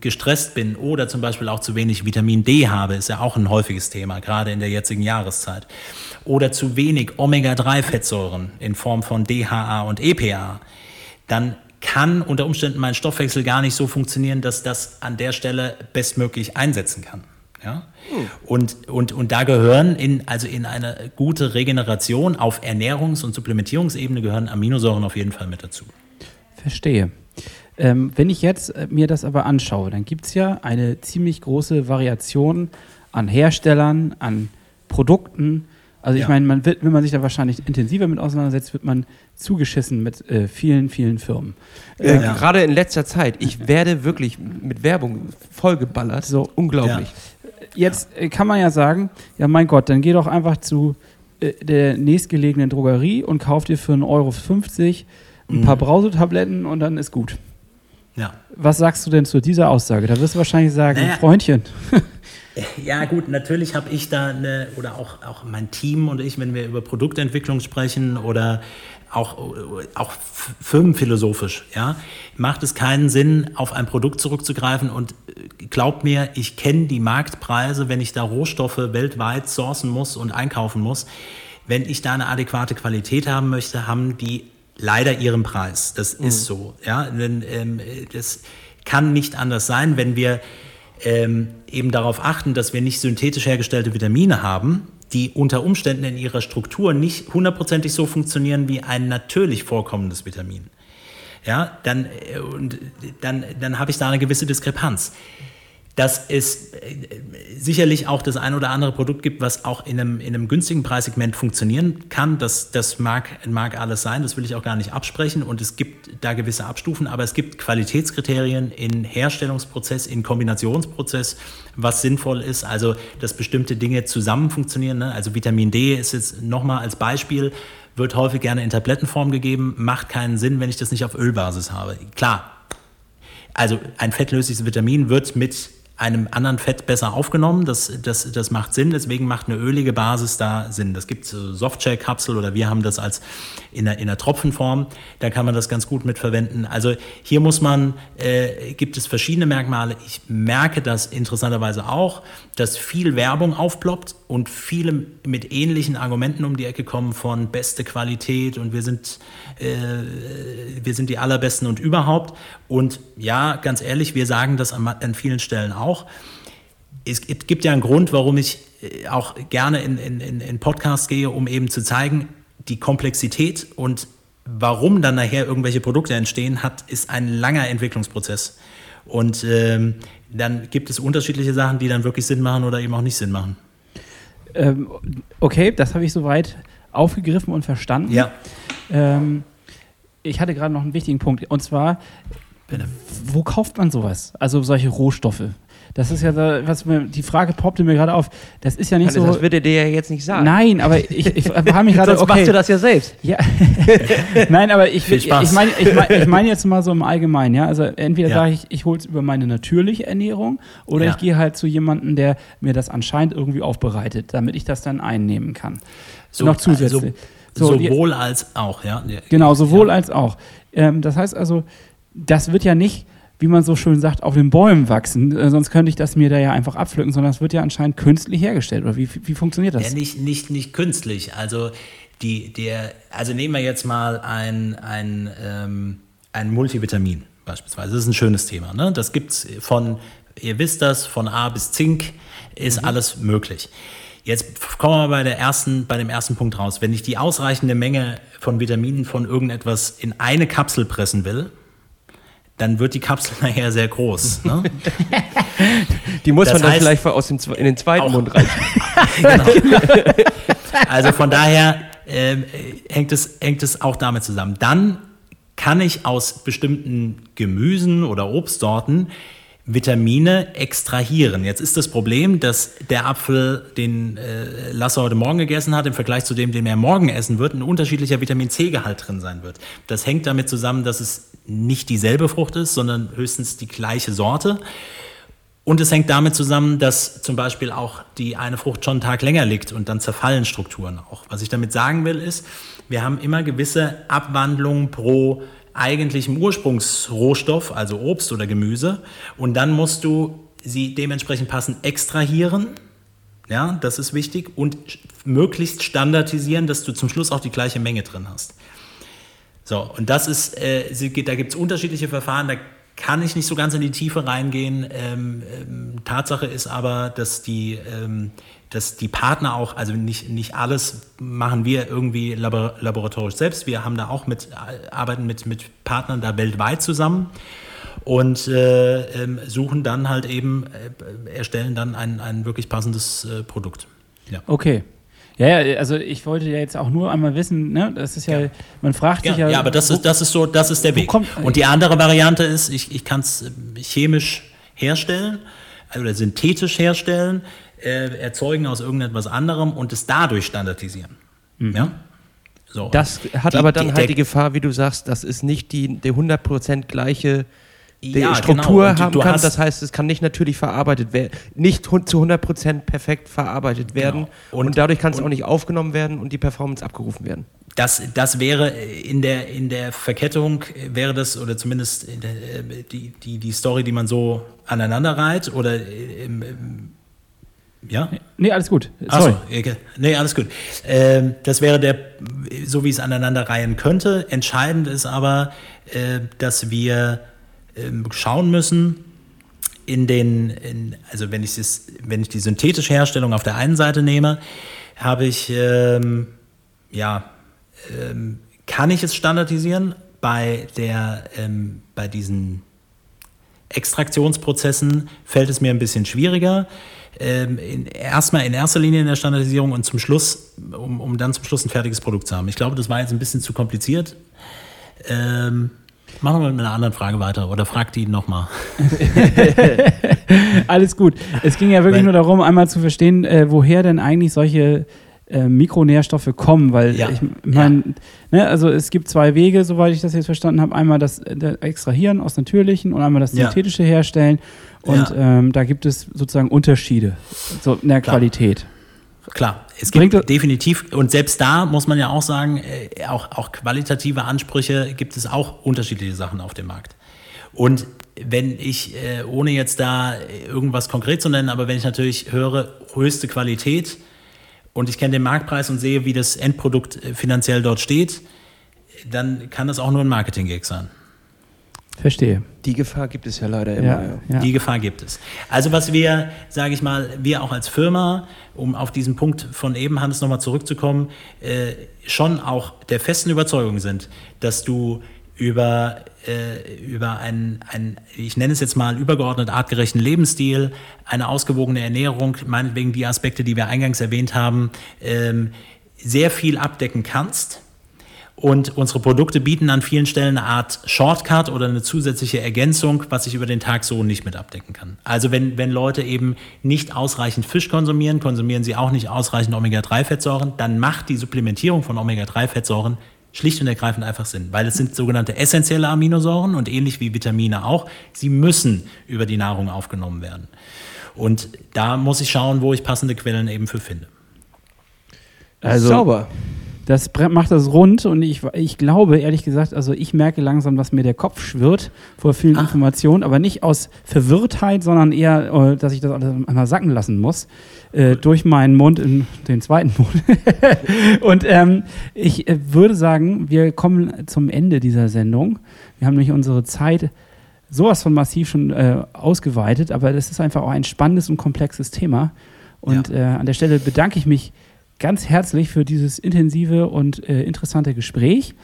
gestresst bin oder zum Beispiel auch zu wenig Vitamin D habe, ist ja auch ein häufiges Thema, gerade in der jetzigen Jahreszeit, oder zu wenig Omega-3-Fettsäuren in Form von DHA und EPA, dann kann unter Umständen mein Stoffwechsel gar nicht so funktionieren, dass das an der Stelle bestmöglich einsetzen kann. Ja? Hm. Und, und, und da gehören in, also in eine gute Regeneration auf Ernährungs- und Supplementierungsebene gehören Aminosäuren auf jeden Fall mit dazu. Verstehe. Ähm, wenn ich jetzt äh, mir das aber anschaue, dann gibt es ja eine ziemlich große Variation an Herstellern, an Produkten, Also ich Ja. meine, man wird, wenn man sich da wahrscheinlich intensiver mit auseinandersetzt, wird man zugeschissen mit äh, vielen, vielen Firmen. Äh, Ja. Gerade in letzter Zeit. Ich werde wirklich mit Werbung vollgeballert. So. Unglaublich. Jetzt äh, kann man ja sagen, ja mein Gott, dann geh doch einfach zu äh, der nächstgelegenen Drogerie und kauf dir für 1,50 Euro ein paar Mhm. Brausetabletten und dann ist gut. Ja. Was sagst du denn zu dieser Aussage? Da wirst du wahrscheinlich sagen, Naja. Freundchen. Ja, gut, natürlich habe ich da eine, oder auch, auch mein Team und ich, wenn wir über Produktentwicklung sprechen oder auch, auch firmenphilosophisch, ja, macht es keinen Sinn, auf ein Produkt zurückzugreifen und äh, glaubt mir, ich kenne die Marktpreise, wenn ich da Rohstoffe weltweit sourcen muss und einkaufen muss. Wenn ich da eine adäquate Qualität haben möchte, haben die leider ihren Preis. Das ist so, ja, denn, ähm, das kann nicht anders sein, wenn wir ähm, eben darauf achten, dass wir nicht synthetisch hergestellte Vitamine haben, die unter Umständen in ihrer Struktur nicht hundertprozentig so funktionieren wie ein natürlich vorkommendes Vitamin. Ja, dann, äh, und dann, dann habe ich da eine gewisse Diskrepanz. Dass es äh, sicherlich auch das ein oder andere Produkt gibt, was auch in einem, in einem günstigen Preissegment funktionieren kann, das, das mag, mag alles sein, das will ich auch gar nicht absprechen. Und es gibt da gewisse Abstufen, aber es gibt Qualitätskriterien in Herstellungsprozess, in Kombinationsprozess, was sinnvoll ist. Also, dass bestimmte Dinge zusammen funktionieren. Ne? Also Vitamin D ist jetzt nochmal als Beispiel, wird häufig gerne in Tablettenform gegeben, macht keinen Sinn, wenn ich das nicht auf Ölbasis habe. Klar, also ein fettlösliches Vitamin wird mit einem anderen Fett besser aufgenommen. Das, das, das macht Sinn. Deswegen macht eine ölige Basis da Sinn. Das gibt so Softshell-Kapsel oder wir haben das als in der, in der Tropfenform. Da kann man das ganz gut mit verwenden. Also hier muss man, äh, gibt es verschiedene Merkmale. Ich merke das interessanterweise auch, dass viel Werbung aufploppt und viele mit ähnlichen Argumenten um die Ecke kommen von beste Qualität und wir sind, äh, wir sind die allerbesten und überhaupt. Und ja, ganz ehrlich, wir sagen das an, an vielen Stellen auch. Es gibt ja einen Grund, warum ich äh, auch gerne in, in, in in Podcasts gehe, um eben zu zeigen, die Komplexität und warum dann nachher irgendwelche Produkte entstehen, hat, ist ein langer Entwicklungsprozess. Und ähm, dann gibt es unterschiedliche Sachen, die dann wirklich Sinn machen oder eben auch nicht Sinn machen. Ähm, okay, das habe ich soweit aufgegriffen und verstanden. Ja. Ähm, ich hatte gerade noch einen wichtigen Punkt. Und zwar, wo kauft man sowas? Also solche Rohstoffe. Das ist ja, da, was mir, die Frage poppte mir gerade auf. Das ist ja nicht Hannes, so. das wird er dir ja jetzt nicht sagen. Nein, aber ich, ich habe mich gerade. Sonst Okay, machst du das ja selbst. Ja. Nein, aber ich, ich, ich meine ich mein, ich mein jetzt mal so im Allgemeinen, ja. Also entweder Ja. sage ich, ich hole es über meine natürliche Ernährung oder Ja. ich gehe halt zu jemandem, der mir das anscheinend irgendwie aufbereitet, damit ich das dann einnehmen kann. So, Noch zusätzlich. Also, So, die- sowohl als auch, ja. Ja. Genau, sowohl Ja. als auch. Ähm, das heißt also, das wird ja nicht, wie man so schön sagt, auf den Bäumen wachsen, äh, sonst könnte ich das mir da ja einfach abpflücken, sondern es wird ja anscheinend künstlich hergestellt. Oder wie, wie funktioniert das? Ja, nicht, nicht, nicht künstlich. Also, die, der, also nehmen wir jetzt mal ein, ein, ähm, ein Multivitamin beispielsweise. Das ist ein schönes Thema. Ne? Das gibt es von, ihr wisst das, von A bis Zink ist alles möglich. Jetzt kommen wir bei, der ersten, bei dem ersten Punkt raus. Wenn ich die ausreichende Menge von Vitaminen von irgendetwas in eine Kapsel pressen will, dann wird die Kapsel nachher sehr groß. Ne? Die muss Das man dann heißt- vielleicht aus dem, in den zweiten Auch. Mund reichen. genau. Also von daher ähm, hängt, es, hängt es auch damit zusammen. Dann kann ich aus bestimmten Gemüsen oder Obstsorten Vitamine extrahieren. Jetzt ist das Problem, dass der Apfel, den äh, Lasse heute Morgen gegessen hat, im Vergleich zu dem, den er morgen essen wird, ein unterschiedlicher Vitamin C-Gehalt drin sein wird. Das hängt damit zusammen, dass es nicht dieselbe Frucht ist, sondern höchstens die gleiche Sorte. Und es hängt damit zusammen, dass zum Beispiel auch die eine Frucht schon einen Tag länger liegt und dann zerfallen Strukturen auch. Was ich damit sagen will, ist, wir haben immer gewisse Abwandlungen pro eigentlichem Ursprungsrohstoff, also Obst oder Gemüse. Und dann musst du sie dementsprechend passend extrahieren. Ja, das ist wichtig. Und möglichst standardisieren, dass du zum Schluss auch die gleiche Menge drin hast. So, und das ist, äh, da gibt es unterschiedliche Verfahren, da kann ich nicht so ganz in die Tiefe reingehen. Ähm, ähm, Tatsache ist aber, dass die, ähm, dass die Partner auch, also nicht, nicht alles machen wir irgendwie labor laboratorisch selbst. Wir haben da auch mit, äh, arbeiten mit, mit Partnern da weltweit zusammen und äh, ähm, suchen dann halt eben, äh, erstellen dann ein, ein wirklich passendes äh, Produkt. Ja. Okay. Ja, ja, also ich wollte ja jetzt auch nur einmal wissen, ne, das ist ja, man fragt Ja, sich ja. ja, aber das wo- ist, das ist so, das ist der Weg. kommt- Und die andere Variante ist, ich, ich kann es chemisch herstellen äh, oder synthetisch herstellen, äh, erzeugen aus irgendetwas anderem und es dadurch standardisieren. Ja? So. Das hat Die- aber dann die- halt die Gefahr, wie du sagst, dass es nicht die, die 100% gleiche Ja, Struktur genau. Und du- haben kann. Das heißt, es kann nicht natürlich verarbeitet werden, nicht zu 100% perfekt verarbeitet werden. Genau. Und, Und- dadurch kann es auch nicht aufgenommen werden und die Performance abgerufen werden. Das, das wäre in der, in der Verkettung, äh, wäre das, oder zumindest äh, die, die, die Story, die man so aneinander reiht, oder äh, im, im, ja? Nee, alles gut. Sorry. nee, alles gut. Ähm, das wäre der, so wie es aneinander reihen könnte. Entscheidend ist aber, äh, dass wir ähm, schauen müssen, in den, in, also wenn ich, das, wenn ich die synthetische Herstellung auf der einen Seite nehme, habe ich, ähm, ja, ähm, kann ich es standardisieren bei der, ähm, bei diesen Extraktionsprozessen fällt es mir ein bisschen schwieriger. Ähm, in, erstmal in erster Linie in der Standardisierung und zum Schluss, um, um dann zum Schluss ein fertiges Produkt zu haben. Ich glaube, das war jetzt ein bisschen zu kompliziert. Ähm, machen wir mit einer anderen Frage weiter oder fragt die nochmal. Alles gut. Es ging ja wirklich Weil- nur darum, einmal zu verstehen, äh, woher denn eigentlich solche äh, Mikronährstoffe kommen, weil Ja. ich meine, ne, also es gibt zwei Wege, soweit ich das jetzt verstanden habe. Einmal das äh, Extrahieren aus natürlichen und einmal das Ja. synthetische Herstellen. Und ähm, da gibt es sozusagen Unterschiede so in der Klar. Qualität. Klar, es Bringt gibt das- definitiv, und selbst da muss man ja auch sagen, äh, auch, auch qualitative Ansprüche gibt es auch unterschiedliche Sachen auf dem Markt. Und wenn ich, äh, ohne jetzt da irgendwas konkret zu nennen, aber wenn ich natürlich höre, höchste Qualität und ich kenne den Marktpreis und sehe, wie das Endprodukt äh, finanziell dort steht, dann kann das auch nur ein Marketing-Gag sein. Verstehe. Die Gefahr gibt es ja leider immer. Ja, Ja. ja. Die Gefahr gibt es. Also was wir, sage ich mal, wir auch als Firma, um auf diesen Punkt von eben, Hannes, nochmal zurückzukommen, äh, schon auch der festen Überzeugung sind, dass du über, äh, über einen, einen, ich nenne es jetzt mal, übergeordnet artgerechten Lebensstil, eine ausgewogene Ernährung, meinetwegen die Aspekte, die wir eingangs erwähnt haben, ähm, sehr viel abdecken kannst. Und unsere Produkte bieten an vielen Stellen eine Art Shortcut oder eine zusätzliche Ergänzung, was ich über den Tag so nicht mit abdecken kann. Also wenn, wenn Leute eben nicht ausreichend Fisch konsumieren, konsumieren sie auch nicht ausreichend Omega-3-Fettsäuren, dann macht die Supplementierung von Omega-3-Fettsäuren schlicht und ergreifend einfach Sinn, weil es sind sogenannte essentielle Aminosäuren und ähnlich wie Vitamine auch, sie müssen über die Nahrung aufgenommen werden. Und da muss ich schauen, wo ich passende Quellen eben für finde. Also, Sauber. Das macht das rund und ich, ich glaube, ehrlich gesagt, also ich merke langsam, dass mir der Kopf schwirrt vor vielen Ach. Informationen, aber nicht aus Verwirrtheit, sondern eher, äh, dass ich das alles einmal sacken lassen muss, äh, durch meinen Mund in den zweiten Mund. und ähm, ich äh, würde sagen, wir kommen zum Ende dieser Sendung. Wir haben nämlich unsere Zeit sowas von massiv schon äh, ausgeweitet, aber das ist einfach auch ein spannendes und komplexes Thema. Und äh, an der Stelle bedanke ich mich ganz herzlich für dieses intensive und äh, interessante Gespräch.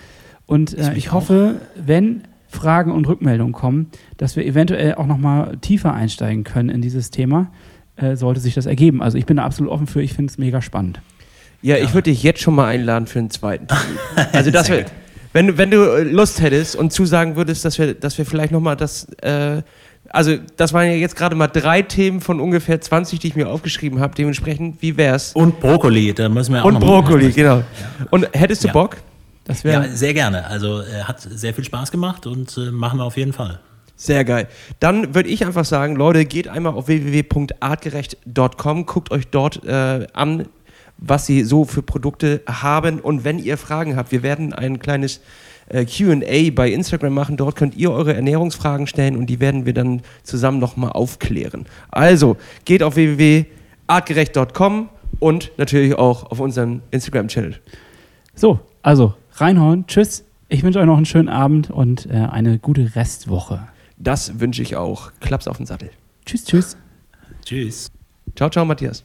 Und äh, ich hoffe, wenn Fragen und Rückmeldungen kommen, dass wir eventuell auch noch mal tiefer einsteigen können in dieses Thema, äh, sollte sich das ergeben. Also ich bin da absolut offen für, ich finde es mega spannend. Ja, ich würde dich jetzt schon mal einladen für einen zweiten. Also das gut. wenn, du- wenn du äh, Lust hättest und zusagen würdest, dass wir, dass wir vielleicht nochmal das, äh, also das waren ja jetzt gerade mal drei Themen von ungefähr 20, die ich mir aufgeschrieben habe. Dementsprechend, wie wär's? Und Brokkoli, da müssen wir auch Und noch Brokkoli, genau. Und hättest du Ja. Bock? Das wäre Ja, sehr gerne. Also äh, hat sehr viel Spaß gemacht und äh, machen wir auf jeden Fall. Sehr geil. Dann würde ich einfach sagen, Leute, geht einmal auf www.artgerecht.com, guckt euch dort äh, an, was sie so für Produkte haben. Und wenn ihr Fragen habt, wir werden ein kleines äh, QA bei Instagram machen. Dort könnt ihr eure Ernährungsfragen stellen und die werden wir dann zusammen nochmal aufklären. Also geht auf www.artgerecht.com und natürlich auch auf unseren Instagram-Channel. so. Also reinhauen, tschüss. Ich wünsche euch noch einen schönen Abend und äh, eine gute Restwoche. Das wünsche ich auch. Klaps auf den Sattel. Tschüss, tschüss. Tschüss. Ciao, ciao, Matthias.